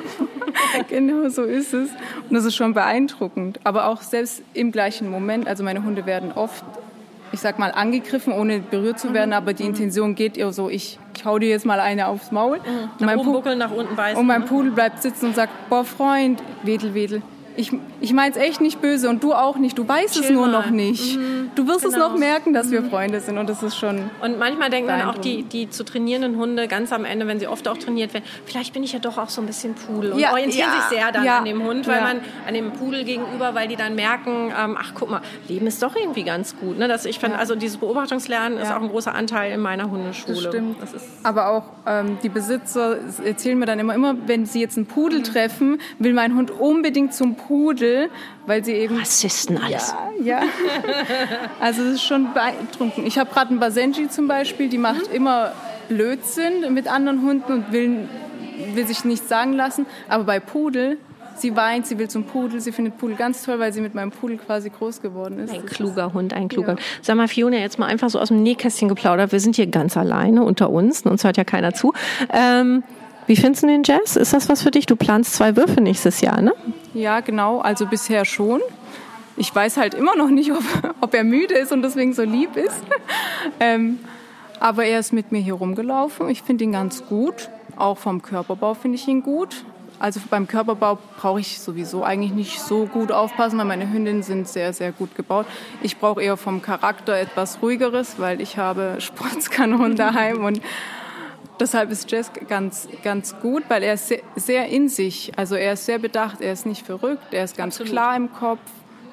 genau so ist es. Und das ist schon beeindruckend. Aber auch selbst im gleichen Moment, also meine Hunde werden oft, ich sag mal, angegriffen, ohne berührt zu werden, aber die Intention geht ihr so, ich, ich hau dir jetzt mal eine aufs Maul. Und Nach mein, oben Pu buckeln, nach unten beißen. und mein ne? Pudel bleibt sitzen und sagt, boah Freund, wedel, wedel. Ich, ich meine es echt nicht böse und du auch nicht. Du weißt es Chill nur mal. noch nicht. Mhm, Du wirst es genau. noch merken, dass wir Freunde sind und das ist schon. Und manchmal denken dann auch die, die zu trainierenden Hunde ganz am Ende, wenn sie oft auch trainiert werden, vielleicht bin ich ja doch auch so ein bisschen Pudel und Ja, orientieren ja, sich sehr dann ja, an dem Hund, weil man an dem Pudel gegenüber, weil die dann merken, ähm, ach guck mal, Leben ist doch irgendwie ganz gut. Ne? Das, ich finde, also dieses Beobachtungslernen ist auch ein großer Anteil in meiner Hundeschule. Das stimmt. Das Aber auch ähm, die Besitzer erzählen mir dann immer, immer, wenn sie jetzt einen Mhm. Pudel treffen, will mein Hund unbedingt zum Pudel, weil sie eben. Rassisten alles. Ja, ja. Also es ist schon beeindruckend. Ich habe gerade einen Basenji zum Beispiel, die macht immer Blödsinn mit anderen Hunden und will, will sich nichts sagen lassen. Aber bei Pudel, sie weint, sie will zum Pudel, sie findet Pudel ganz toll, weil sie mit meinem Pudel quasi groß geworden ist. Ein kluger Hund, ein kluger Hund. Sag mal, Fiona, jetzt mal einfach so aus dem Nähkästchen geplaudert. Wir sind hier ganz alleine unter uns, uns hört ja keiner zu. Ähm, wie findest du den Jazz? Ist das was für dich? Du planst zwei Würfe nächstes Jahr, ne? Ja, genau. Also bisher schon. Ich weiß halt immer noch nicht, ob, ob er müde ist und deswegen so lieb ist. ähm, aber er ist mit mir hier rumgelaufen. Ich finde ihn ganz gut. Auch vom Körperbau finde ich ihn gut. Also beim Körperbau brauche ich sowieso eigentlich nicht so gut aufpassen, weil meine Hündinnen sind sehr, sehr gut gebaut. Ich brauche eher vom Charakter etwas ruhigeres, weil ich habe Sportskanonen daheim und deshalb ist Jess ganz, ganz gut, weil er ist sehr, sehr in sich. Also er ist sehr bedacht, er ist nicht verrückt, er ist ganz Absolut. klar im Kopf.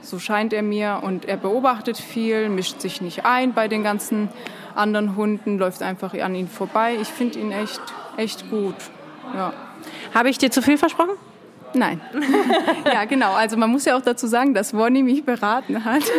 So scheint er mir und er beobachtet viel, mischt sich nicht ein bei den ganzen anderen Hunden, läuft einfach an ihn vorbei. Ich finde ihn echt, echt gut. Ja. Habe ich dir zu viel versprochen? Nein. ja, genau. Also man muss ja auch dazu sagen, dass Wonny mich beraten hat.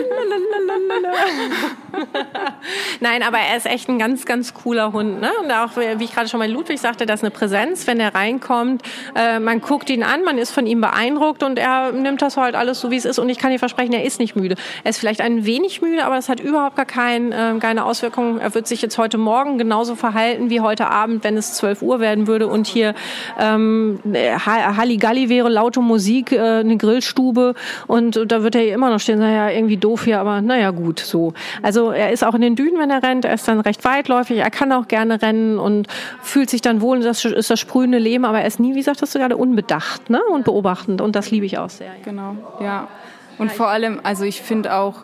Nein, aber er ist echt ein ganz, ganz cooler Hund. Ne? Und auch, wie ich gerade schon mal Ludwig sagte, das ist eine Präsenz, wenn er reinkommt. Äh, man guckt ihn an, man ist von ihm beeindruckt und er nimmt das halt alles so, wie es ist. Und ich kann dir versprechen, er ist nicht müde. Er ist vielleicht ein wenig müde, aber das hat überhaupt gar kein, äh, keine Auswirkung. Er wird sich jetzt heute Morgen genauso verhalten wie heute Abend, wenn es 12 Uhr werden würde und hier ähm, Halligalli wäre, laute Musik, äh, eine Grillstube und da wird er immer noch stehen, naja, irgendwie doof hier, aber naja, gut, so. Also er ist auch in den Dünen, wenn er rennt, er ist dann recht weitläufig, er kann auch gerne rennen und fühlt sich dann wohl, das ist das sprühende Leben, aber er ist nie, wie sagtest du gerade, unbedacht ne? und beobachtend und das liebe ich auch sehr. Genau, ja. Und vor allem, also ich finde auch,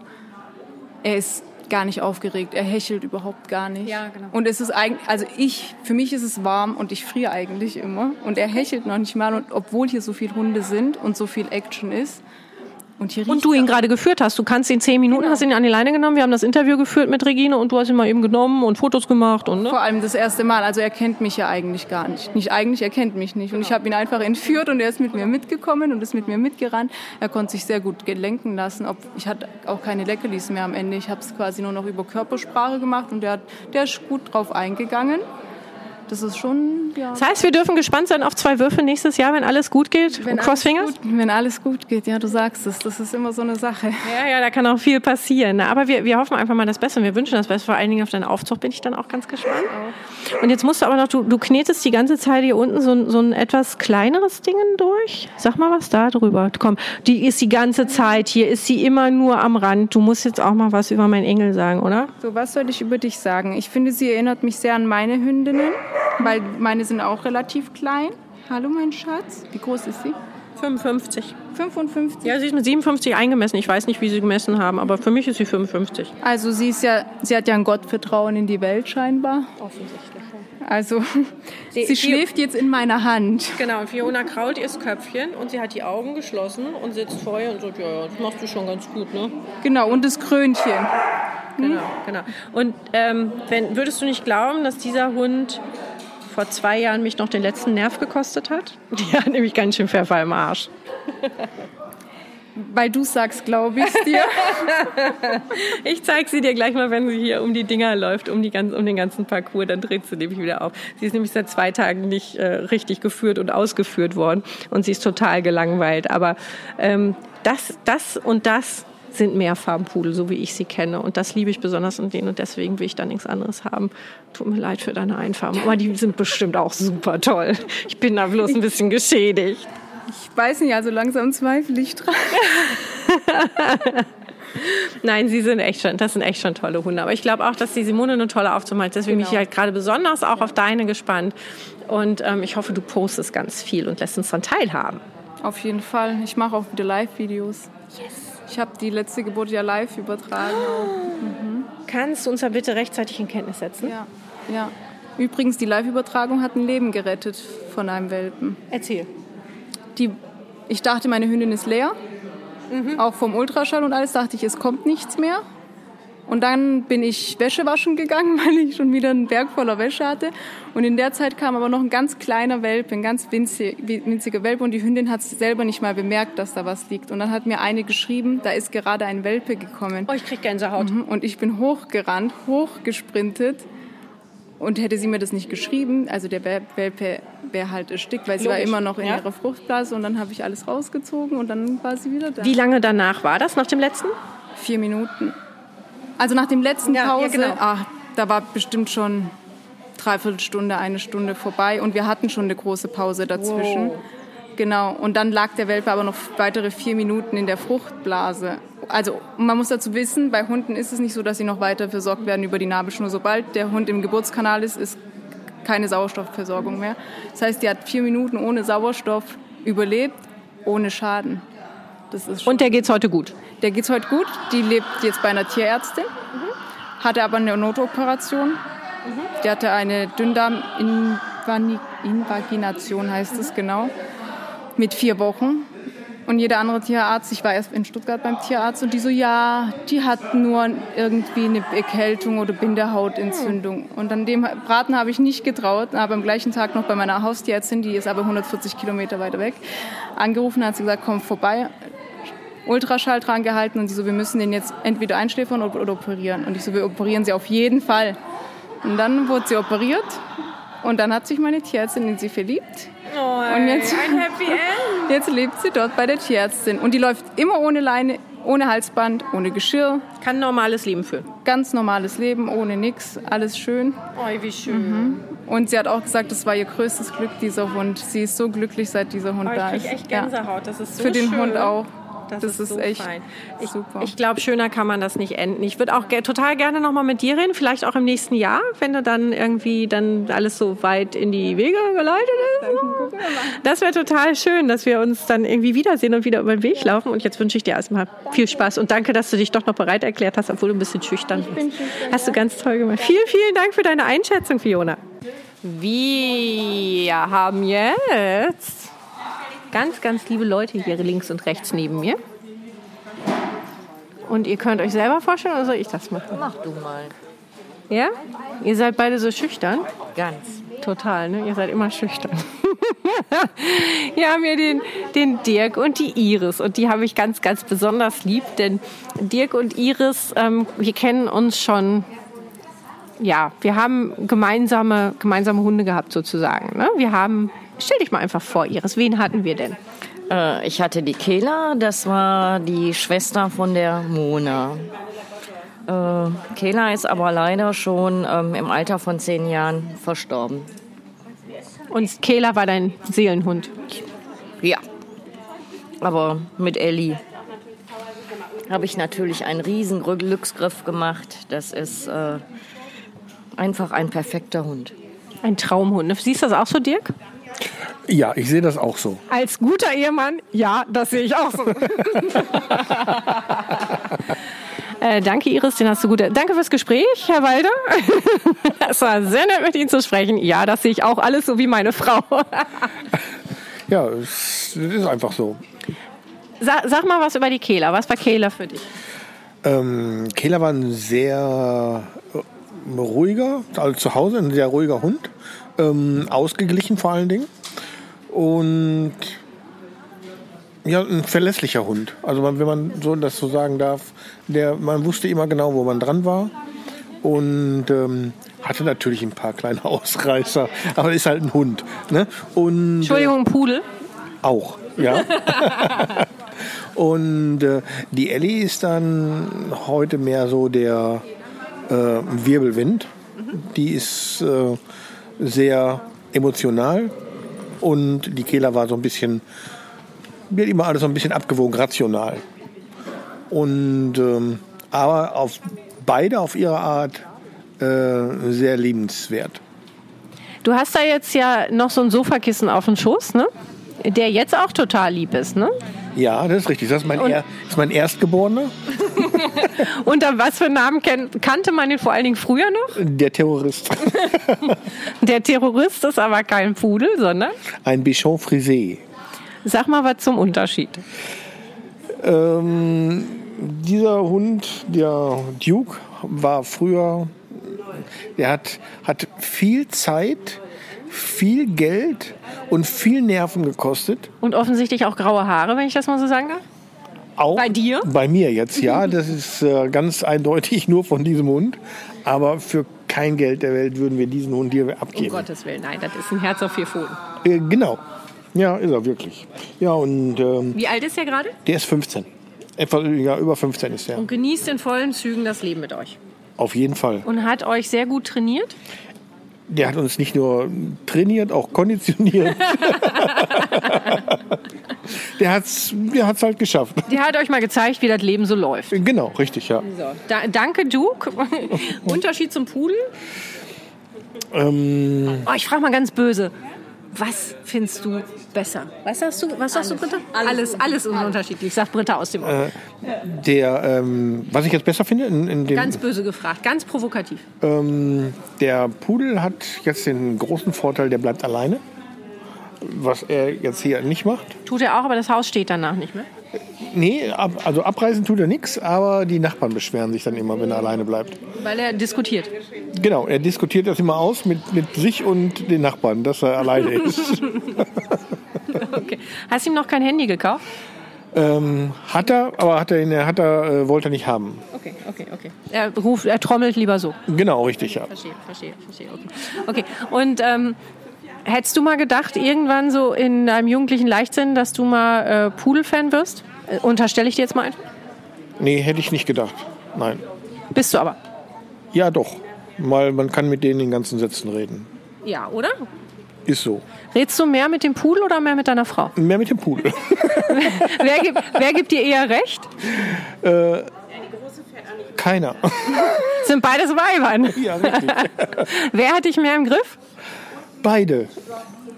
er ist gar nicht aufgeregt. Er hechelt überhaupt gar nicht. Ja, genau. Und es ist eigentlich, also ich, für mich ist es warm und ich friere eigentlich immer. Und er hechelt noch nicht mal. Und obwohl hier so viele Hunde sind und so viel Action ist. Und, Und du ihn gerade geführt hast. Du kannst ihn zehn Minuten, hast ihn an die Leine genommen. Wir haben das Interview geführt mit Regine und du hast ihn mal eben genommen und Fotos gemacht. Und, ne? Vor allem das erste Mal. Also er kennt mich ja eigentlich gar nicht. Nicht eigentlich, er kennt mich nicht. Und ich habe ihn einfach entführt und er ist mit mir mitgekommen und ist mit mir mitgerannt. Er konnte sich sehr gut lenken lassen. Ob, ich hatte auch keine Leckerlis mehr am Ende. Ich habe es quasi nur noch über Körpersprache gemacht und der, hat, der ist gut drauf eingegangen. Das ist schon, ja. Das heißt, wir dürfen gespannt sein auf zwei Würfe nächstes Jahr, wenn alles gut geht. Wenn Cross alles, Fingers? gut, wenn alles gut geht, ja, du sagst es. Das ist immer so eine Sache. Ja, ja, da kann auch viel passieren. Aber wir, wir hoffen einfach mal das Beste und wir wünschen das Beste. Vor allen Dingen auf deinen Aufzug bin ich dann auch ganz gespannt. Und jetzt musst du aber noch, du, du knetest die ganze Zeit hier unten so, ein- so ein etwas kleineres Ding durch. Sag mal was da drüber. Komm, die ist die ganze Zeit hier, ist sie immer nur am Rand. Du musst jetzt auch mal was über meinen Engel sagen, oder? So, was soll ich über dich sagen? Ich finde, sie erinnert mich sehr an meine Hündinnen, weil meine sind auch relativ klein. Hallo, mein Schatz. Wie groß ist sie? 55. 55? Ja, sie ist mit 57 eingemessen. Ich weiß nicht, wie sie gemessen haben, aber für mich ist sie 55. Also sie ist ja, sie hat ja ein Gottvertrauen in die Welt scheinbar. Offensichtlich. Also Die- sie schläft jetzt in meiner Hand. Genau, und Fiona krault ihr Köpfchen und sie hat die Augen geschlossen und sitzt vor ihr und sagt, ja, das machst du schon ganz gut, ne? Genau, und das Krönchen. Genau, genau. Und ähm, wenn, würdest du nicht glauben, dass dieser Hund vor zwei Jahren mich noch den letzten Nerv gekostet hat? Die hat nämlich ganz schön Pfeffer im Arsch. Weil du sagst, glaube ich dir. Ich zeige sie dir gleich mal, wenn sie hier um die Dinger läuft, um, die ganz, um den ganzen Parcours. Dann dreht sie nämlich wieder auf. Sie ist nämlich seit zwei Tagen nicht äh, richtig geführt und ausgeführt worden. Und sie ist total gelangweilt. Aber ähm, das, das und das sind Mehrfarbenpudel, so wie ich sie kenne. Und das liebe ich besonders an denen. Und deswegen will ich da nichts anderes haben. Tut mir leid für deine Einfarben. Aber die sind bestimmt auch super toll. Ich bin da bloß ein bisschen geschädigt. Ich weiß nicht, also langsam zweifle ich dran. Nein, sie sind echt schon, das sind echt schon tolle Hunde. Aber ich glaube auch, dass die Simone eine tolle Aufzumachen ist. Deswegen bin ich halt gerade besonders auch auf deine gespannt. Und ähm, ich hoffe, du postest ganz viel und lässt uns dann teilhaben. Auf jeden Fall. Ich mache auch wieder Live-Videos. Yes. Ich habe die letzte Geburt ja live übertragen. Kannst du uns da bitte rechtzeitig in Kenntnis setzen? Ja, ja. Übrigens, die Live-Übertragung hat ein Leben gerettet von einem Welpen. Erzähl. Die, ich dachte, meine Hündin ist leer. Mhm. Auch vom Ultraschall und alles dachte ich, es kommt nichts mehr. Und dann bin ich Wäsche waschen gegangen, weil ich schon wieder einen Berg voller Wäsche hatte. Und in der Zeit kam aber noch ein ganz kleiner Welpe, ein ganz winzig, winziger Welpe. Und die Hündin hat selber nicht mal bemerkt, dass da was liegt. Und dann hat mir eine geschrieben, da ist gerade ein Welpe gekommen. Oh, ich krieg Gänsehaut. Mhm. Und ich bin hochgerannt, hochgesprintet. Und hätte sie mir das nicht geschrieben, also der Wel- Welpe wäre halt erstickt, weil sie war Logisch, immer noch in ja. ihrer Fruchtblase. Und dann habe ich alles rausgezogen und dann war sie wieder da. Wie lange danach war das, nach dem letzten? Vier Minuten. Also nach dem letzten Ja, ja, Pause, genau. ah, da war bestimmt schon dreiviertel Stunde, eine Stunde vorbei und wir hatten schon eine große Pause dazwischen. Wow. Genau, und dann lag der Welpe aber noch weitere vier Minuten in der Fruchtblase. Also man muss dazu wissen, bei Hunden ist es nicht so, dass sie noch weiter versorgt werden über die Nabelschnur. Sobald der Hund im Geburtskanal ist, ist keine Sauerstoffversorgung mehr. Das heißt, die hat vier Minuten ohne Sauerstoff überlebt ohne Schaden. Das ist Und der geht's heute gut. Der geht's heute gut. Die lebt jetzt bei einer Tierärztin, hatte aber eine Notoperation. Die hatte eine Dünndarminvagination, heißt es genau, mit vier Wochen. Und jeder andere Tierarzt, ich war erst in Stuttgart beim Tierarzt und die so, ja, die hat nur irgendwie eine Erkältung oder Bindehautentzündung. Und an dem Braten habe ich nicht getraut, aber am gleichen Tag noch bei meiner Haustierärztin, die ist aber 140 Kilometer weiter weg, angerufen, hat sie gesagt, komm vorbei, Ultraschall dran gehalten und sie so, wir müssen den jetzt entweder einschläfern oder, oder operieren. Und ich so, wir operieren sie auf jeden Fall. Und dann wurde sie operiert und dann hat sich meine Tierärztin in sie verliebt. Oh, und jetzt, ein Happy End. jetzt lebt sie dort bei der Tierärztin. Und die läuft immer ohne Leine, ohne Halsband, ohne Geschirr. Kann normales Leben führen. Ganz normales Leben, ohne nix, alles schön. Oh, wie schön. Und sie hat auch gesagt, das war ihr größtes Glück, dieser Hund. Sie ist so glücklich, seit dieser Hund Oh, da ich ist. krieg echt Ja. Gänsehaut. Das ist so Für den schön. Hund auch. Das, Das ist, ist so echt fein. Ich, super. ich glaube, schöner kann man das nicht enden. Ich würde auch ge total gerne noch mal mit dir reden, vielleicht auch im nächsten Jahr, wenn du dann irgendwie dann alles so weit in die Wege geleitet ist. Das wäre total schön, dass wir uns dann irgendwie wiedersehen und wieder über den Weg laufen. Und jetzt wünsche ich dir erstmal viel Spaß und danke, dass du dich doch noch bereit erklärt hast, obwohl du ein bisschen schüchtern bist. Hast du ganz toll gemacht. Vielen, vielen Dank für deine Einschätzung, Fiona. Wir haben jetzt ganz, ganz liebe Leute hier links und rechts neben mir. Und ihr könnt euch selber vorstellen oder soll ich das machen? Mach du mal. Ja? Ihr seid beide so schüchtern? Ganz. Total, ne? Ihr seid immer schüchtern. Hier haben wir den, den Dirk und die Iris. Und die habe ich ganz, ganz besonders lieb, denn Dirk und Iris, ähm, wir kennen uns schon. Ja, wir haben gemeinsame, gemeinsame Hunde gehabt sozusagen. Ne? Wir haben, stell dich mal einfach vor, Iris, wen hatten wir denn? Äh, ich hatte die Kela, das war die Schwester von der Mona. Äh, Kela ist aber leider schon ähm, im Alter von zehn Jahren verstorben. Und Kela war dein Seelenhund. Ja. Aber mit Ellie habe ich natürlich einen riesen Glücksgriff gemacht. Das ist äh, einfach ein perfekter Hund. Ein Traumhund. Siehst du das auch so, Dirk? Ja, ich sehe das auch so. Als guter Ehemann, ja, das sehe ich auch so. äh, danke, Iris, den hast du gut. Danke fürs Gespräch, Herr Walder. Es war sehr nett, mit Ihnen zu sprechen. Ja, das sehe ich auch alles so wie meine Frau. Ja, es ist einfach so. Sag, sag mal was über die Kehler. Was war Kehler für dich? Ähm, Kehler war ein sehr äh, ruhiger, also zu Hause ein sehr ruhiger Hund. Ähm, ausgeglichen vor allen Dingen. Und ja, ein verlässlicher Hund. Also wenn man so das so sagen darf, der, man wusste immer genau, wo man dran war. Und ähm, hatte natürlich ein paar kleine Ausreißer, aber ist halt ein Hund. Ne? Und, Entschuldigung, ein Pudel. Auch, ja. Und äh, die Ellie ist dann heute mehr so der äh, Wirbelwind. Die ist äh, sehr emotional und die Kehler war so ein bisschen, hat immer alles so ein bisschen abgewogen, rational. Und ähm, aber auf beide auf ihre Art äh, sehr liebenswert. Du hast da jetzt ja noch so ein Sofakissen auf dem Schoß, ne? Der jetzt auch total lieb ist, ne? Ja, das ist richtig. Das ist mein, er, ist mein Erstgeborener, Unter was für Namen ken kannte man ihn vor allen Dingen früher noch? der Terrorist. Der Terrorist ist aber kein Pudel, sondern Ein Bichon frisé. sag mal was zum Unterschied. Ähm, dieser Hund, der Duke, war früher, der hat, hat viel Zeit, viel Geld und viel Nerven gekostet. Und offensichtlich auch graue Haare, wenn ich das mal so sagen darf. Auch Bei dir? Bei mir jetzt, ja. Das ist äh, ganz eindeutig nur von diesem Hund. Aber für kein Geld der Welt würden wir diesen Hund hier Um abgeben. Gottes Willen, nein, das ist ein Herz auf vier Pfoten. Äh, genau. Ja, ist er wirklich. Ja, und ähm, Wie alt ist er gerade? der ist 15. Etwa, ja, über 15 ist er. Und genießt in vollen Zügen das Leben mit euch. Auf jeden Fall. Und hat euch sehr gut trainiert. Der hat uns nicht nur trainiert, auch konditioniert. der hat's, der hat's halt geschafft. Der hat euch mal gezeigt, wie das Leben so läuft. Genau, richtig, ja. So. Da, danke, Duke. Unterschied zum Pudel? Ähm, Oh, ich frage mal ganz böse. Was findest du besser? Was hast du, was sagst du, Britta? Alles, alles, unterschiedlich, sagt Britta aus dem. Äh, der, ähm, was ich jetzt besser finde, in, in dem, Ganz böse gefragt, ganz provokativ. ähm, der Pudel hat jetzt den großen Vorteil, der bleibt alleine. Was er jetzt hier nicht macht. Tut er auch, aber das Haus steht danach nicht mehr. Nee, ab, also abreisen tut er nichts, aber die Nachbarn beschweren sich dann immer, wenn er alleine bleibt. Weil er diskutiert. Genau, er diskutiert das immer aus mit, mit sich und den Nachbarn, dass er alleine ist. okay. Hast du ihm noch kein Handy gekauft? ähm, hat er, aber hat er, hat er, äh, wollte er nicht haben. Okay, okay, okay. Er ruft, er trommelt lieber so. Genau, richtig, ja. Verstehe, verstehe, verstehe. Okay. okay. Und ähm, hättest du mal gedacht, irgendwann so in deinem jugendlichen Leichtsinn, dass du mal äh, Pudel-Fan wirst? Äh, unterstelle ich dir jetzt mal einfach. Nee, hätte ich nicht gedacht. Nein. Bist du aber? Ja, doch. Weil man kann mit denen in ganzen Sätzen reden. Ja, oder? Ist so. Redst du mehr mit dem Pudel oder mehr mit deiner Frau? Mehr mit dem Pudel. wer, gibt, wer gibt dir eher recht? äh, keiner. Sind beides Weibern. Ja, richtig. wer hat dich mehr im Griff? Beide.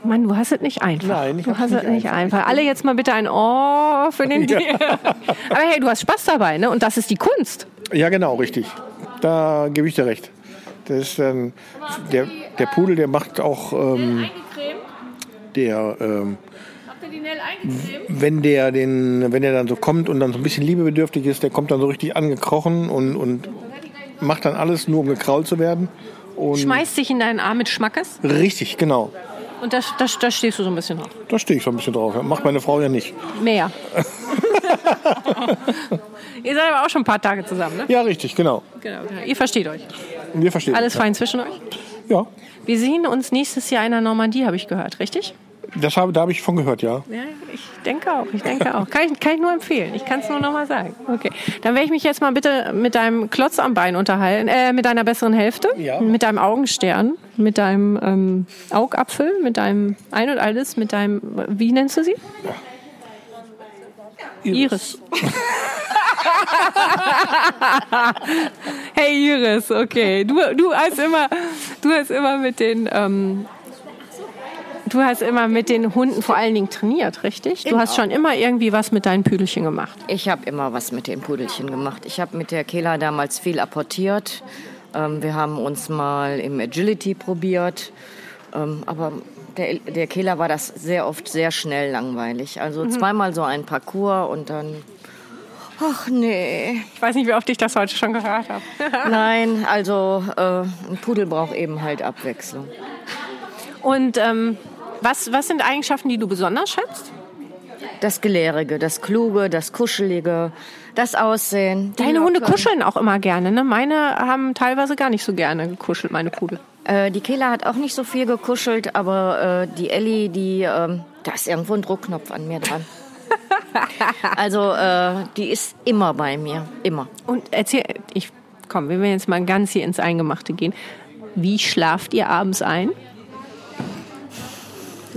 Mann, du hast es nicht einfach. Nein, ich du hast es nicht nicht einfach. Alle jetzt mal bitte ein Oh für den Ja. Deal. Aber hey, du hast Spaß dabei, ne? Und das ist die Kunst. Ja, genau, richtig. Da gebe ich dir recht. Das ist, ähm, der, der Pudel, der macht auch, ähm, der, ähm, wenn der den, wenn der dann so kommt und dann so ein bisschen liebebedürftig ist, der kommt dann so richtig angekrochen und, und macht dann alles nur, um gekrault zu werden. Und Schmeißt dich in deinen Arm mit Schmackes. Richtig, genau. Und da, da, da stehst du so ein bisschen drauf. Da stehe ich so ein bisschen drauf. Macht meine Frau ja nicht. Mehr. Ihr seid aber auch schon ein paar Tage zusammen, ne? Ja, richtig, genau. Genau. genau. Ihr versteht euch. Wir verstehen. Alles uns, fein zwischen euch? Ja. Wir sehen uns nächstes Jahr in der Normandie, habe ich gehört, richtig? Das habe, da habe ich von gehört, ja. Ja, ich denke auch, ich denke auch. Kann ich, kann ich nur empfehlen. Ich kann es nur noch mal sagen. Okay. Dann werde ich mich jetzt mal bitte mit deinem Klotz am Bein unterhalten, äh, mit deiner besseren Hälfte, Ja. mit deinem Augenstern, mit deinem ähm, Augapfel, mit deinem Ein und Alles, mit deinem, wie nennst du sie? Iris. hey Iris, okay. Du, du hast immer, du hast immer mit den, ähm, du hast immer mit den Hunden vor allen Dingen trainiert, richtig? Du hast schon immer irgendwie was mit deinen Püdelchen gemacht. Ich habe immer was mit den Pudelchen gemacht. Ich habe mit der Kela damals viel apportiert. Ähm, wir haben uns mal im Agility probiert. Ähm, aber der, der Kela war das sehr oft sehr schnell langweilig. Also Mhm. zweimal so ein Parcours und dann. Ach nee. Ich weiß nicht, wie oft ich das heute schon gehört habe. Nein, also äh, ein Pudel braucht eben halt Abwechslung. Und ähm, was, was sind Eigenschaften, die du besonders schätzt? Das Gelehrige, das Kluge, das Kuschelige, das Aussehen. Deine Hunde kuscheln auch immer gerne. Ne? Meine haben teilweise gar nicht so gerne gekuschelt, meine Pudel. Äh, die Kela hat auch nicht so viel gekuschelt, aber äh, die Ellie, die, ähm, da ist irgendwo ein Druckknopf an mir dran. also äh, die ist immer bei mir, immer. Und erzähl, ich komm, wir jetzt mal ganz hier ins Eingemachte gehen. Wie schlaft ihr abends ein?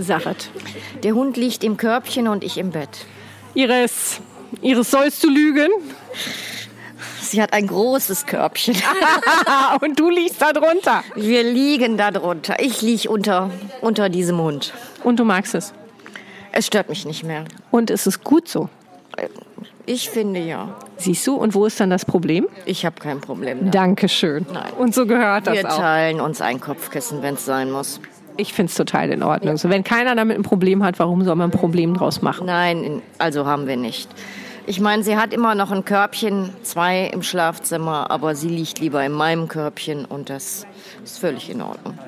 Sachet. Der Hund liegt im Körbchen und ich im Bett. Iris, Iris, sollst du lügen? Sie hat ein großes Körbchen. und du liegst da drunter. Wir liegen da drunter. Ich liege unter, unter diesem Hund. Und du magst es? Es stört mich nicht mehr. Und es ist gut so. Ich finde ja. Siehst du, und wo ist dann das Problem? Ich habe kein Problem. Dankeschön. Nein. Und so gehört das Wir auch. teilen uns ein Kopfkissen, wenn es sein muss. Ich finde es total in Ordnung. So, wenn keiner damit ein Problem hat, warum soll man ein Problem draus machen? Nein, in- also haben wir nicht. Ich meine, sie hat immer noch ein Körbchen, zwei im Schlafzimmer, aber sie liegt lieber in meinem Körbchen und das ist völlig in Ordnung.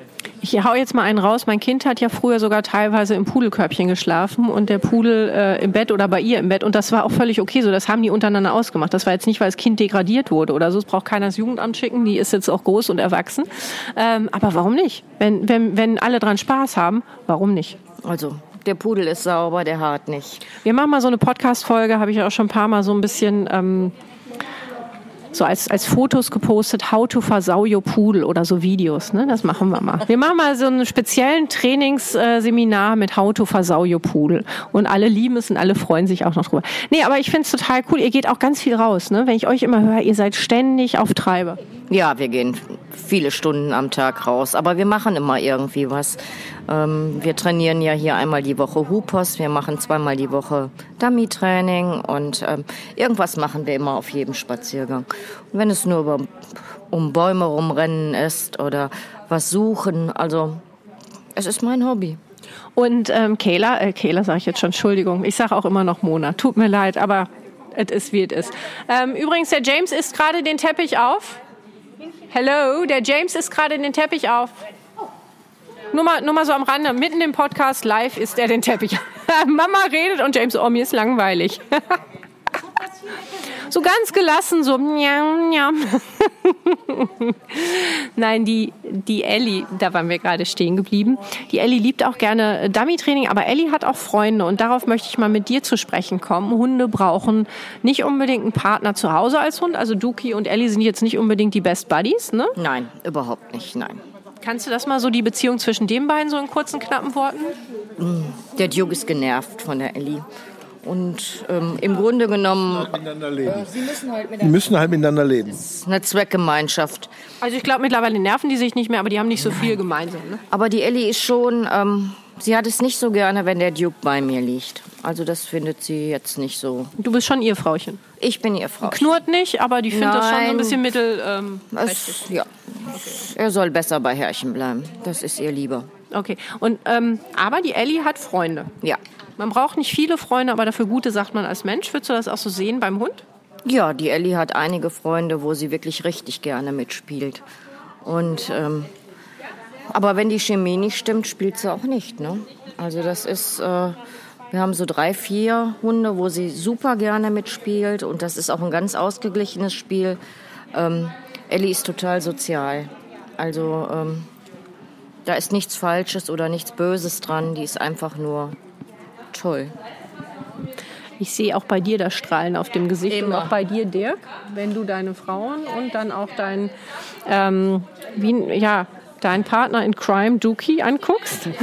Ich hau jetzt mal einen raus. Mein Kind hat ja früher sogar teilweise im Pudelkörbchen geschlafen und der Pudel äh, im Bett oder bei ihr im Bett. Und das war auch völlig okay so. Das haben die untereinander ausgemacht. Das war jetzt nicht, weil das Kind degradiert wurde oder so. Es braucht keiner das Jugendamt schicken. Die ist jetzt auch groß und erwachsen. Ähm, aber warum nicht? Wenn, wenn, wenn alle dran Spaß haben, warum nicht? Also, der Pudel ist sauber, der hart nicht. Wir machen mal so eine Podcast-Folge, habe ich auch schon ein paar Mal so ein bisschen ähm, so als, als Fotos gepostet, how to versau your Pudel oder so Videos. Ne? Das machen wir mal. Wir machen mal so einen speziellen Trainingsseminar mit how to versau your Pudel. Und alle lieben es und alle freuen sich auch noch drüber. Nee, aber ich finde es total cool. Ihr geht auch ganz viel raus. Ne? Wenn ich euch immer höre, ihr seid ständig auf Treibe. Ja, wir gehen viele Stunden am Tag raus. Aber wir machen immer irgendwie was. Ähm, wir trainieren ja hier einmal die Woche Hupos, wir machen zweimal die Woche Dummy-Training und ähm, irgendwas machen wir immer auf jedem Spaziergang. Und wenn es nur über, um Bäume rumrennen ist oder was suchen, also es ist mein Hobby. Und ähm, Kayla, äh, Kayla sage ich jetzt schon, Entschuldigung, ich sage auch immer noch Mona, tut mir leid, aber es ist wie es ist. Ähm, übrigens, der James isst gerade den Teppich auf. Hello, der James isst gerade den Teppich auf. Nur mal, nur mal so am Rande, mitten im Podcast live ist er den Teppich. Mama redet und James, oh, mir ist langweilig. so ganz gelassen, so njam, njam. Nein, die, die Ellie, da waren wir gerade stehen geblieben. Die Ellie liebt auch gerne Dummy-Training, aber Ellie hat auch Freunde und darauf möchte ich mal mit dir zu sprechen kommen. Hunde brauchen nicht unbedingt einen Partner zu Hause als Hund. Also Duki und Ellie sind jetzt nicht unbedingt die Best Buddies, ne? Nein, überhaupt nicht, nein. Kannst du das mal so, die Beziehung zwischen den beiden so in kurzen, knappen Worten? Der Duke ist genervt von der Ellie. Und ähm, im Grunde genommen. Sie müssen halt miteinander, müssen halt miteinander leben. Eine Zweckgemeinschaft. Also ich glaube, mittlerweile nerven die sich nicht mehr, aber die haben nicht so viel gemeinsam. Ne? Aber die Ellie ist schon, ähm, sie hat es nicht so gerne, wenn der Duke bei mir liegt. Also das findet sie jetzt nicht so. Du bist schon ihr Frauchen. Ich bin ihr Frau. Knurrt nicht, aber die findet das schon so ein bisschen mittel. Ähm, Es, ja. Er soll besser bei Herrchen bleiben. Das ist ihr lieber. Okay. Und ähm, aber die Ellie hat Freunde. Ja. Man braucht nicht viele Freunde, aber dafür gute sagt man als Mensch. Würdest du das auch so sehen beim Hund? Ja, die Ellie hat einige Freunde, wo sie wirklich richtig gerne mitspielt. Und ähm, aber wenn die Chemie nicht stimmt, spielt sie auch nicht. Ne? Also das ist, äh, wir haben so drei, vier Hunde, wo sie super gerne mitspielt und das ist auch ein ganz ausgeglichenes Spiel. Ähm, Ellie ist total sozial. Also ähm, da ist nichts Falsches oder nichts Böses dran. Die ist einfach nur toll. Ich sehe auch bei dir das Strahlen auf dem Gesicht und Immer. auch bei dir, Dirk, wenn du deine Frauen und dann auch deinen, ähm, wie, ja, deinen Partner in Crime, Duki, anguckst.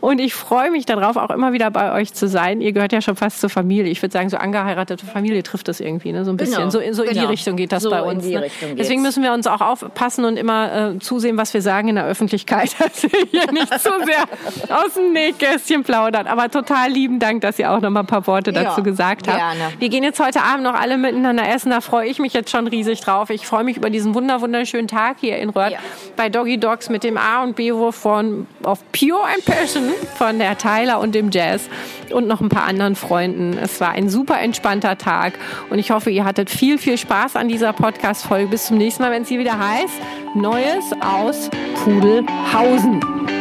Und ich freue mich darauf, auch immer wieder bei euch zu sein. Ihr gehört ja schon fast zur Familie. Ich würde sagen, so angeheiratete Familie trifft das irgendwie, ne? So ein bisschen. Genau, So, in- so in die genau. Richtung geht das So bei uns. ne? Deswegen müssen wir uns auch aufpassen und immer äh, zusehen, was wir sagen in der Öffentlichkeit, dass wir hier nicht zu sehr aus dem Nähkästchen plaudern. Aber total lieben Dank, dass ihr auch noch mal ein paar Worte Ja, dazu gesagt habt. gerne. Wir gehen jetzt heute Abend noch alle miteinander essen. Da freue ich mich jetzt schon riesig drauf. Ich freue mich über diesen wunder wunderschönen Tag hier in Röhrt Ja. bei Doggy Dogs mit dem A und B-Wurf von of Pure and Passion von der Tyler und dem Jazz und noch ein paar anderen Freunden. Es war ein super entspannter Tag und ich hoffe, ihr hattet viel, viel Spaß an dieser Podcast-Folge. Bis zum nächsten Mal, wenn es hier wieder heißt Neues aus Pudelhausen.